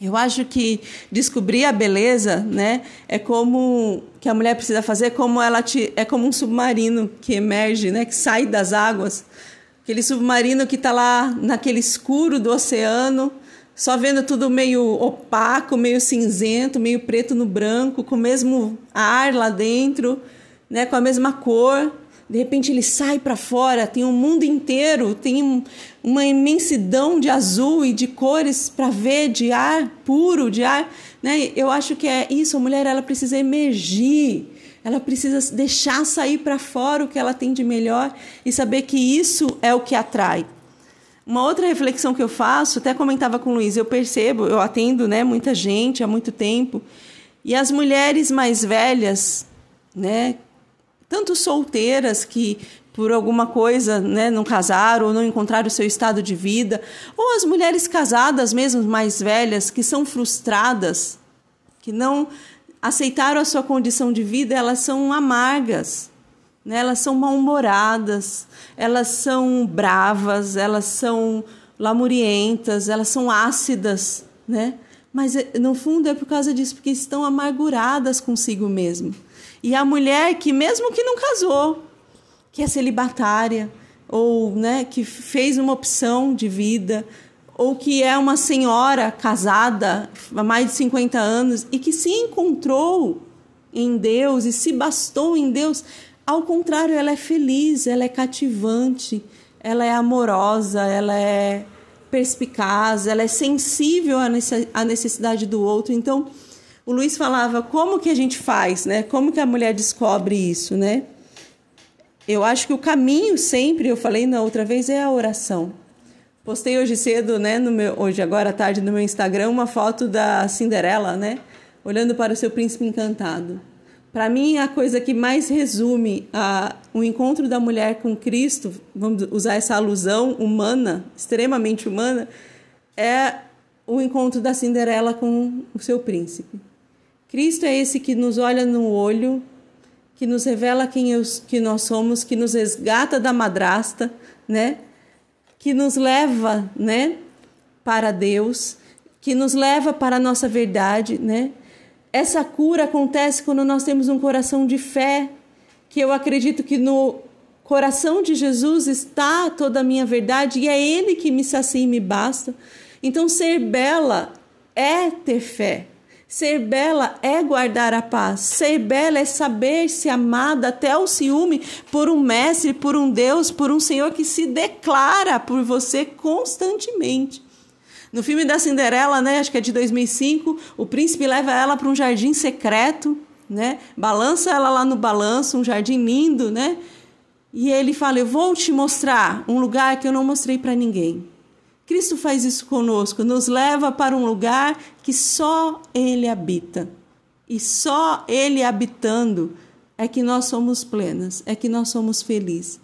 Eu acho que descobrir a beleza, né, é como que a mulher precisa fazer, como ela te, é como um submarino que emerge, né, que sai das águas Aquele submarino que está lá naquele escuro do oceano, só vendo tudo meio opaco, meio cinzento, meio preto no branco, com o mesmo ar lá dentro, né, com a mesma cor. De repente ele sai para fora, tem um mundo inteiro, tem uma imensidão de azul e de cores para ver, de ar puro, de ar, né? Eu acho que é isso, a mulher ela precisa emergir ela precisa deixar sair para fora o que ela tem de melhor e saber que isso é o que atrai. Uma outra reflexão que eu faço, até comentava com o Luiz, eu percebo, eu atendo né, muita gente há muito tempo, e as mulheres mais velhas, né, tanto solteiras que por alguma coisa né, não casaram ou não encontraram o seu estado de vida, ou as mulheres casadas mesmo mais velhas que são frustradas, que não aceitaram a sua condição de vida, elas são amargas, né? elas são mal-humoradas, elas são bravas, elas são lamurientas, elas são ácidas, né? Mas eh, no fundo é por causa disso, porque estão amarguradas consigo mesmo. E a mulher que mesmo que não casou, que é celibatária ou, né, que fez uma opção de vida, ou que é uma senhora casada há mais de 50 anos e que se encontrou em Deus e se bastou em Deus, ao contrário, ela é feliz, ela é cativante, ela é amorosa, ela é perspicaz, ela é sensível à necessidade do outro. Então, o Luiz falava como que a gente faz, né? Como que a mulher descobre isso, né? Eu acho que o caminho sempre, eu falei na outra vez, é a oração. Postei hoje cedo, né, no meu, hoje agora à tarde no meu Instagram, uma foto da Cinderela, né, olhando para o seu príncipe encantado. Para mim, a coisa que mais resume a, o encontro da mulher com Cristo, vamos usar essa alusão humana, extremamente humana, é o encontro da Cinderela com o seu príncipe. Cristo é esse que nos olha no olho, que nos revela quem eu, que nós somos, que nos resgata da madrasta, né? que nos leva, né, para Deus, que nos leva para a nossa verdade, né? Essa cura acontece quando nós temos um coração de fé, que eu acredito que no coração de Jesus está toda a minha verdade e é ele que me sacia e me basta. Então ser bela é ter fé. Ser bela é guardar a paz. Ser bela é saber-se amada até o ciúme por um mestre, por um Deus, por um Senhor que se declara por você constantemente. No filme da Cinderela, né, acho que é de 2005, o príncipe leva ela para um jardim secreto, né? Balança ela lá no balanço, um jardim lindo, né? E ele fala: "Eu vou te mostrar um lugar que eu não mostrei para ninguém. Cristo faz isso conosco, nos leva para um lugar que só Ele habita. E só Ele habitando é que nós somos plenas, é que nós somos felizes.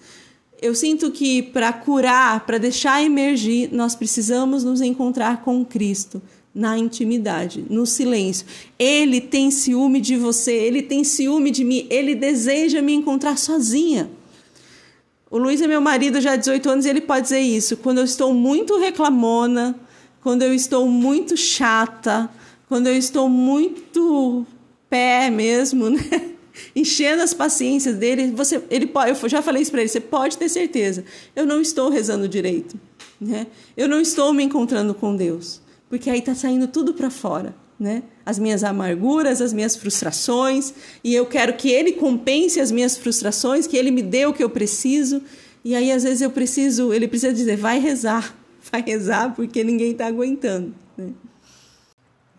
Eu sinto que para curar, para deixar emergir, nós precisamos nos encontrar com Cristo na intimidade, no silêncio. Ele tem ciúme de você, ele tem ciúme de mim, ele deseja me encontrar sozinha. O Luiz é meu marido já há 18 anos e ele pode dizer isso. Quando eu estou muito reclamona, quando eu estou muito chata, quando eu estou muito pé mesmo, né? enchendo as paciências dele, você, ele pode, eu já falei isso para ele, você pode ter certeza, eu não estou rezando direito, né? Eu não estou me encontrando com Deus, porque aí está saindo tudo para fora né? As minhas amarguras, as minhas frustrações, e eu quero que ele compense as minhas frustrações, que ele me dê o que eu preciso. E aí às vezes eu preciso, ele precisa dizer, vai rezar, vai rezar, porque ninguém está aguentando. Né?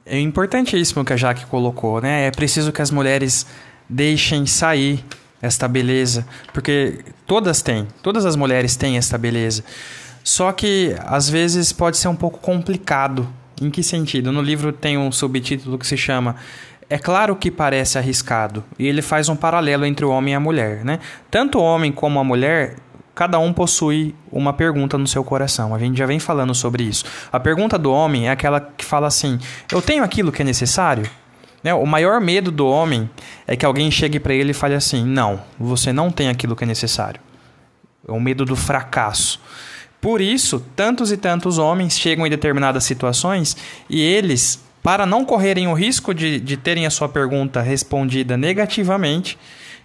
É importantíssimo que a Jaque colocou, né? É preciso que as mulheres deixem sair esta beleza, porque todas têm, todas as mulheres têm esta beleza. Só que às vezes pode ser um pouco complicado em que sentido? No livro tem um subtítulo que se chama é claro que parece arriscado, e ele faz um paralelo entre o homem e a mulher, né? Tanto o homem como a mulher cada um possui uma pergunta no seu coração. A gente já vem falando sobre isso. A pergunta do homem é aquela que fala assim: Eu tenho aquilo que é necessário? Né? O maior medo do homem é que alguém chegue para ele e fale assim: Não, você não tem aquilo que é necessário. É o medo do fracasso. Por isso, tantos e tantos homens chegam em determinadas situações e eles, para não correrem o risco de, de terem a sua pergunta respondida negativamente,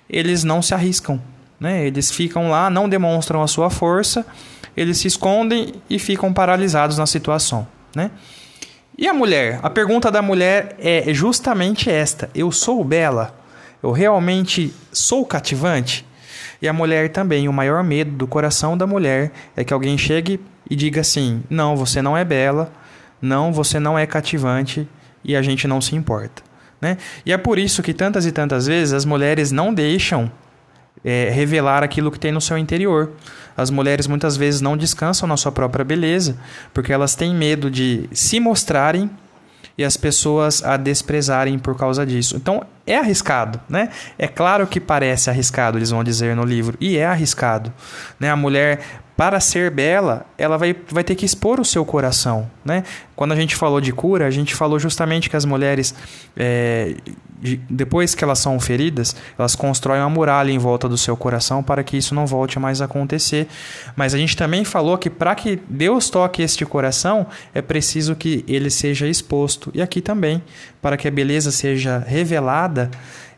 eles não se arriscam. Né? Eles ficam lá, não demonstram a sua força, eles se escondem e ficam paralisados na situação. Né? E a mulher? A pergunta da mulher é justamente esta: Eu sou bela? Eu realmente sou cativante? E a mulher também, o maior medo do coração da mulher é que alguém chegue e diga assim: não, você não é bela, não, você não é cativante e a gente não se importa. Né? E é por isso que tantas e tantas vezes as mulheres não deixam é, revelar aquilo que tem no seu interior. As mulheres muitas vezes não descansam na sua própria beleza, porque elas têm medo de se mostrarem e as pessoas a desprezarem por causa disso. Então é arriscado, né? É claro que parece arriscado, eles vão dizer no livro, e é arriscado, né? A mulher para ser bela, ela vai, vai ter que expor o seu coração, né? Quando a gente falou de cura, a gente falou justamente que as mulheres é, depois que elas são feridas, elas constroem uma muralha em volta do seu coração para que isso não volte mais a acontecer. Mas a gente também falou que para que Deus toque este coração, é preciso que ele seja exposto. E aqui também, para que a beleza seja revelada,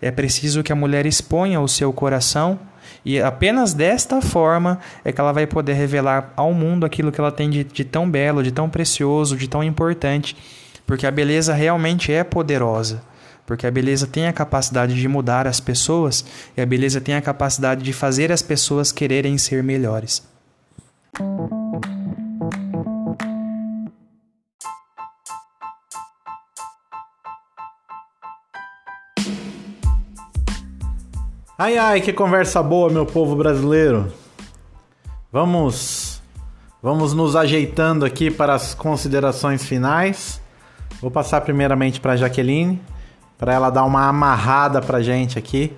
é preciso que a mulher exponha o seu coração e apenas desta forma é que ela vai poder revelar ao mundo aquilo que ela tem de, de tão belo, de tão precioso, de tão importante. Porque a beleza realmente é poderosa. Porque a beleza tem a capacidade de mudar as pessoas e a beleza tem a capacidade de fazer as pessoas quererem ser melhores. Ai ai, que conversa boa, meu povo brasileiro. Vamos vamos nos ajeitando aqui para as considerações finais. Vou passar primeiramente para Jaqueline para ela dar uma amarrada pra gente aqui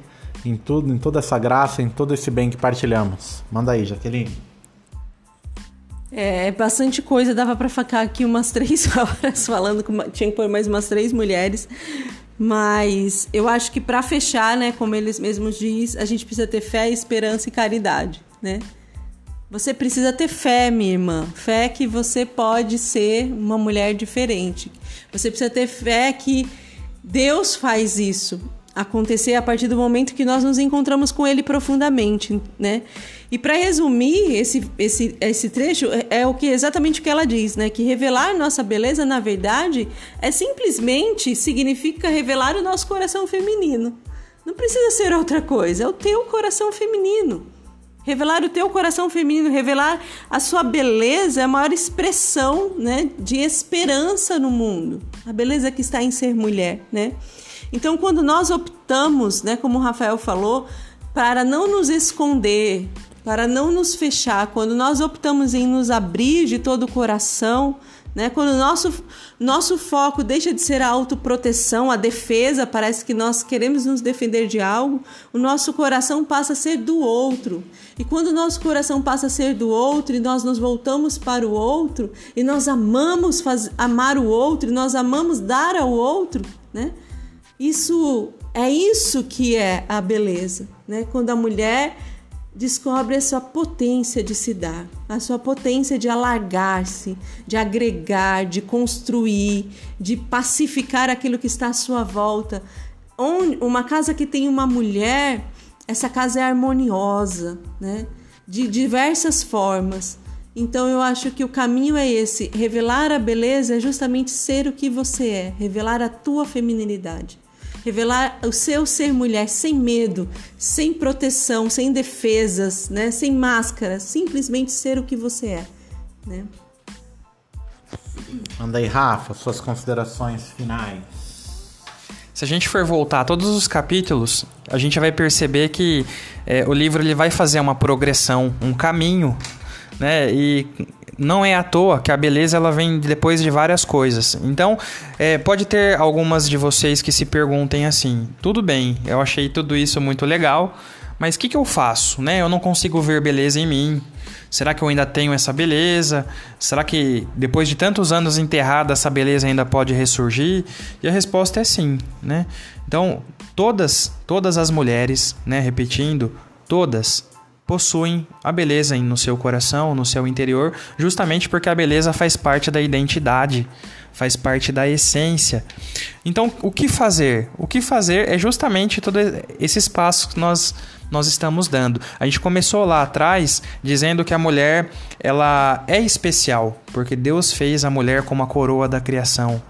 em tudo, em toda essa graça, em todo esse bem que partilhamos. Manda aí, Jaqueline. É, bastante coisa, dava para ficar aqui umas três horas falando, com, tinha que pôr mais umas três mulheres. Mas eu acho que para fechar, né, como eles mesmos diz, a gente precisa ter fé, esperança e caridade, né? Você precisa ter fé, minha irmã. Fé que você pode ser uma mulher diferente. Você precisa ter fé que Deus faz isso acontecer a partir do momento que nós nos encontramos com Ele profundamente, né? E para resumir esse, esse, esse trecho é, é o que exatamente o que ela diz, né? Que revelar nossa beleza, na verdade, é simplesmente significa revelar o nosso coração feminino. Não precisa ser outra coisa, é o teu coração feminino. Revelar o teu coração feminino, revelar a sua beleza é a maior expressão né, de esperança no mundo. A beleza que está em ser mulher, né? Então, quando nós optamos, né, como o Rafael falou, para não nos esconder, para não nos fechar, quando nós optamos em nos abrir de todo o coração, né? Quando o nosso, nosso foco deixa de ser a autoproteção, a defesa, parece que nós queremos nos defender de algo, o nosso coração passa a ser do outro. E quando o nosso coração passa a ser do outro e nós nos voltamos para o outro, e nós amamos faz, amar o outro, e nós amamos dar ao outro, né? Isso é isso que é a beleza, né? Quando a mulher descobre a sua potência de se dar, a sua potência de alargar-se, de agregar, de construir, de pacificar aquilo que está à sua volta. Uma casa que tem uma mulher, essa casa é harmoniosa, né? De diversas formas. Então eu acho que o caminho é esse: revelar a beleza é justamente ser o que você é, revelar a tua feminilidade revelar o seu ser mulher sem medo, sem proteção, sem defesas, né? sem máscara, simplesmente ser o que você é. Né? Manda aí, Rafa, suas considerações finais. Se a gente for voltar a todos os capítulos, a gente vai perceber que é, o livro ele vai fazer uma progressão, um caminho, né? E não é à toa que a beleza ela vem depois de várias coisas. Então, é, pode ter algumas de vocês que se perguntem assim: tudo bem, eu achei tudo isso muito legal, mas o que, que eu faço? Né? Eu não consigo ver beleza em mim. Será que eu ainda tenho essa beleza? Será que depois de tantos anos enterrada essa beleza ainda pode ressurgir? E a resposta é sim, né? Então, todas, todas as mulheres, né, repetindo, todas possuem a beleza no seu coração, no seu interior, justamente porque a beleza faz parte da identidade, faz parte da essência. Então, o que fazer? O que fazer é justamente todo esse espaço que nós nós estamos dando. A gente começou lá atrás dizendo que a mulher ela é especial, porque Deus fez a mulher como a coroa da criação.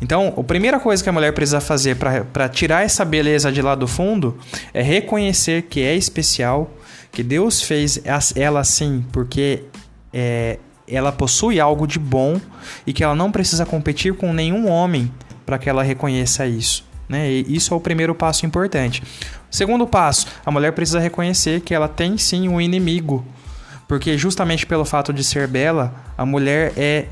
Então, a primeira coisa que a mulher precisa fazer para tirar essa beleza de lá do fundo é reconhecer que é especial, que Deus fez ela assim porque é, ela possui algo de bom e que ela não precisa competir com nenhum homem para que ela reconheça isso. Né? E isso é o primeiro passo importante. Segundo passo, a mulher precisa reconhecer que ela tem sim um inimigo, porque justamente pelo fato de ser bela, a mulher é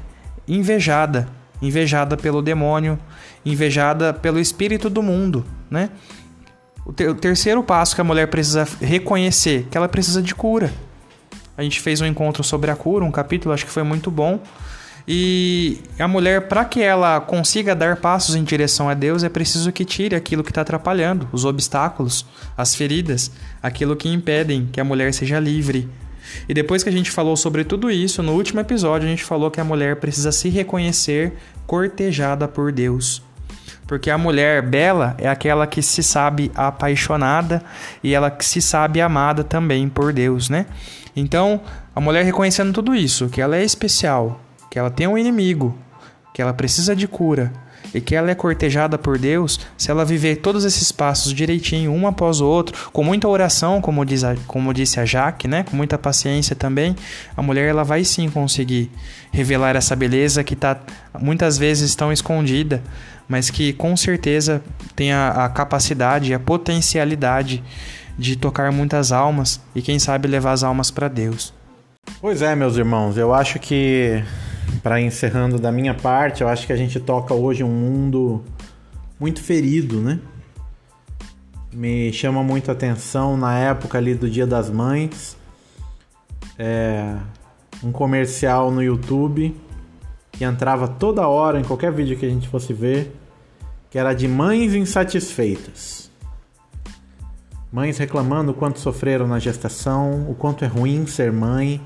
invejada, invejada pelo demônio, invejada pelo espírito do mundo, né? O, ter o terceiro passo que a mulher precisa reconhecer, que ela precisa de cura. A gente fez um encontro sobre a cura, um capítulo, acho que foi muito bom. E a mulher, para que ela consiga dar passos em direção a Deus, é preciso que tire aquilo que está atrapalhando, os obstáculos, as feridas, aquilo que impedem que a mulher seja livre. E depois que a gente falou sobre tudo isso, no último episódio a gente falou que a mulher precisa se reconhecer cortejada por Deus. Porque a mulher bela é aquela que se sabe apaixonada e ela que se sabe amada também por Deus, né? Então, a mulher reconhecendo tudo isso, que ela é especial, que ela tem um inimigo, que ela precisa de cura e que ela é cortejada por Deus, se ela viver todos esses passos direitinho, um após o outro, com muita oração, como, diz a, como disse a Jaque, né? com muita paciência também, a mulher ela vai sim conseguir revelar essa beleza que está muitas vezes tão escondida, mas que com certeza tem a, a capacidade, a potencialidade de tocar muitas almas e quem sabe levar as almas para Deus. Pois é, meus irmãos, eu acho que para encerrando da minha parte, eu acho que a gente toca hoje um mundo muito ferido, né? Me chama muito a atenção na época ali do Dia das Mães, é, um comercial no YouTube que entrava toda hora em qualquer vídeo que a gente fosse ver, que era de mães insatisfeitas. Mães reclamando o quanto sofreram na gestação, o quanto é ruim ser mãe,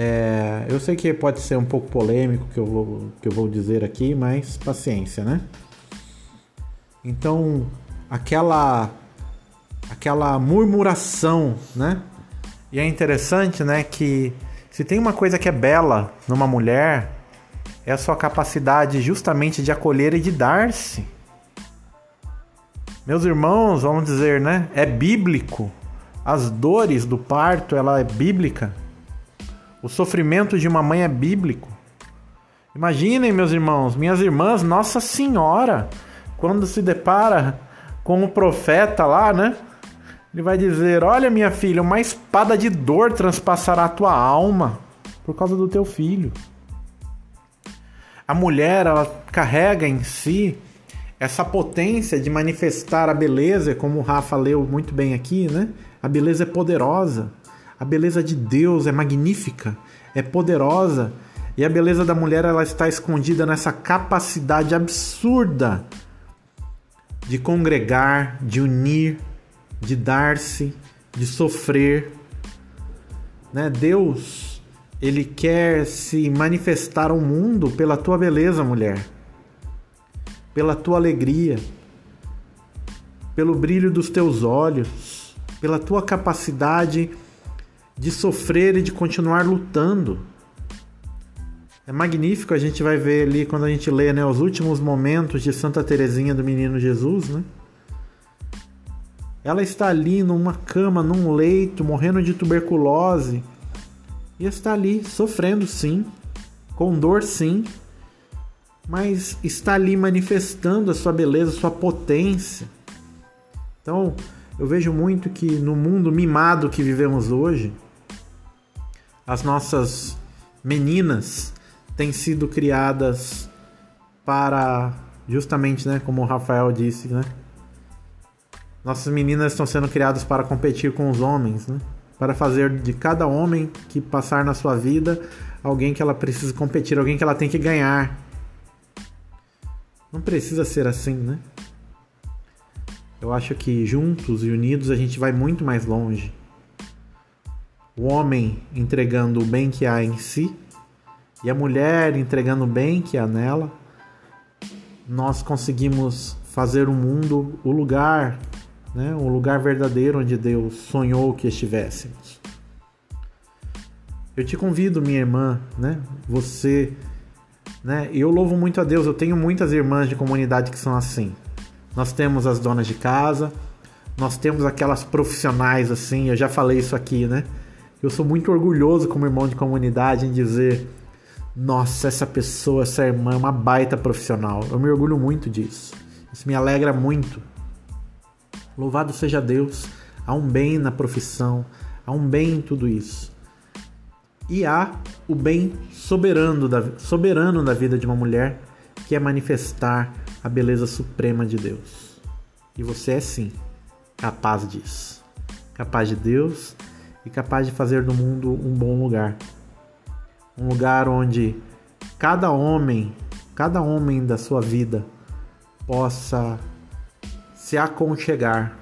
é, eu sei que pode ser um pouco polêmico que eu vou, que eu vou dizer aqui, mas paciência, né? Então, aquela aquela murmuração, né? E é interessante, né, que se tem uma coisa que é bela numa mulher, é a sua capacidade justamente de acolher e de dar-se. Meus irmãos, vamos dizer, né? É bíblico. As dores do parto, ela é bíblica. O sofrimento de uma mãe é bíblico. Imaginem, meus irmãos, minhas irmãs, Nossa Senhora, quando se depara com o profeta lá, né? Ele vai dizer: Olha, minha filha, uma espada de dor transpassará a tua alma por causa do teu filho. A mulher, ela carrega em si essa potência de manifestar a beleza, como o Rafa leu muito bem aqui, né? A beleza é poderosa. A beleza de Deus é magnífica, é poderosa, e a beleza da mulher ela está escondida nessa capacidade absurda de congregar, de unir, de dar-se, de sofrer. Né? Deus, ele quer se manifestar ao mundo pela tua beleza, mulher, pela tua alegria, pelo brilho dos teus olhos, pela tua capacidade de sofrer e de continuar lutando. É magnífico, a gente vai ver ali quando a gente lê né, os últimos momentos de Santa Teresinha do Menino Jesus, né? Ela está ali numa cama, num leito, morrendo de tuberculose. E está ali sofrendo sim, com dor sim, mas está ali manifestando a sua beleza, a sua potência. Então, eu vejo muito que no mundo mimado que vivemos hoje, as nossas meninas têm sido criadas para justamente, né, como o Rafael disse, né? Nossas meninas estão sendo criadas para competir com os homens, né? Para fazer de cada homem que passar na sua vida alguém que ela precisa competir, alguém que ela tem que ganhar. Não precisa ser assim, né? Eu acho que juntos e unidos a gente vai muito mais longe. O homem entregando o bem que há em si e a mulher entregando o bem que há nela, nós conseguimos fazer o mundo o lugar, né, o lugar verdadeiro onde Deus sonhou que estivéssemos. Eu te convido, minha irmã, né, você, né, eu louvo muito a Deus, eu tenho muitas irmãs de comunidade que são assim. Nós temos as donas de casa, nós temos aquelas profissionais assim, eu já falei isso aqui, né? Eu sou muito orgulhoso como irmão de comunidade em dizer: nossa, essa pessoa, essa irmã é uma baita profissional. Eu me orgulho muito disso. Isso me alegra muito. Louvado seja Deus. Há um bem na profissão, há um bem em tudo isso. E há o bem soberano da, soberano da vida de uma mulher, que é manifestar a beleza suprema de Deus. E você é sim capaz disso. Capaz de Deus e capaz de fazer do mundo um bom lugar. Um lugar onde cada homem, cada homem da sua vida possa se aconchegar.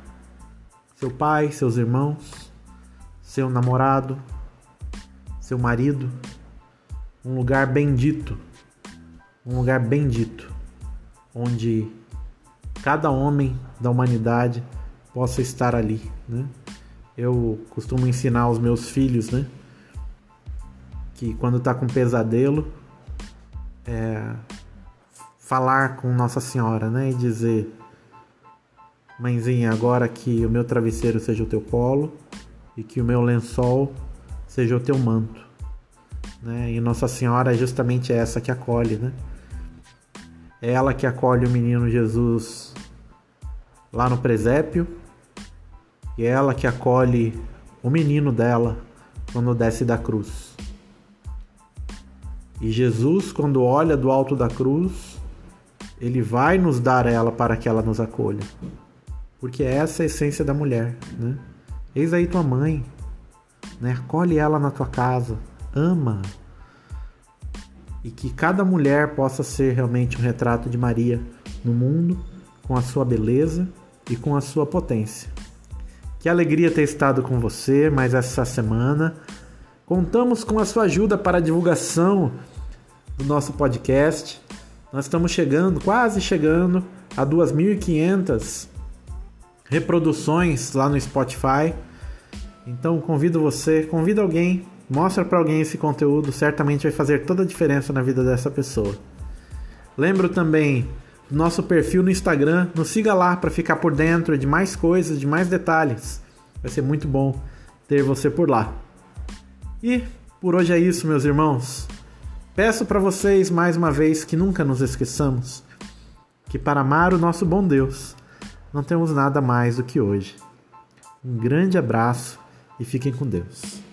Seu pai, seus irmãos, seu namorado, seu marido, um lugar bendito, um lugar bendito, onde cada homem da humanidade possa estar ali, né? Eu costumo ensinar aos meus filhos, né? Que quando tá com pesadelo, é, falar com Nossa Senhora, né? E dizer: Mãezinha, agora que o meu travesseiro seja o teu colo e que o meu lençol seja o teu manto. Né? E Nossa Senhora é justamente essa que acolhe, né? É ela que acolhe o menino Jesus lá no presépio e é ela que acolhe o menino dela quando desce da cruz. E Jesus, quando olha do alto da cruz, ele vai nos dar ela para que ela nos acolha. Porque é essa a essência da mulher, né? Eis aí tua mãe, né? Acolhe ela na tua casa, ama. E que cada mulher possa ser realmente um retrato de Maria no mundo, com a sua beleza e com a sua potência. Que alegria ter estado com você mais essa semana. Contamos com a sua ajuda para a divulgação do nosso podcast. Nós estamos chegando, quase chegando a 2.500 reproduções lá no Spotify. Então convido você, convida alguém, mostra para alguém esse conteúdo, certamente vai fazer toda a diferença na vida dessa pessoa. Lembro também nosso perfil no Instagram. Nos siga lá para ficar por dentro de mais coisas, de mais detalhes. Vai ser muito bom ter você por lá. E por hoje é isso, meus irmãos. Peço para vocês mais uma vez que nunca nos esqueçamos que para amar o nosso bom Deus não temos nada mais do que hoje. Um grande abraço e fiquem com Deus.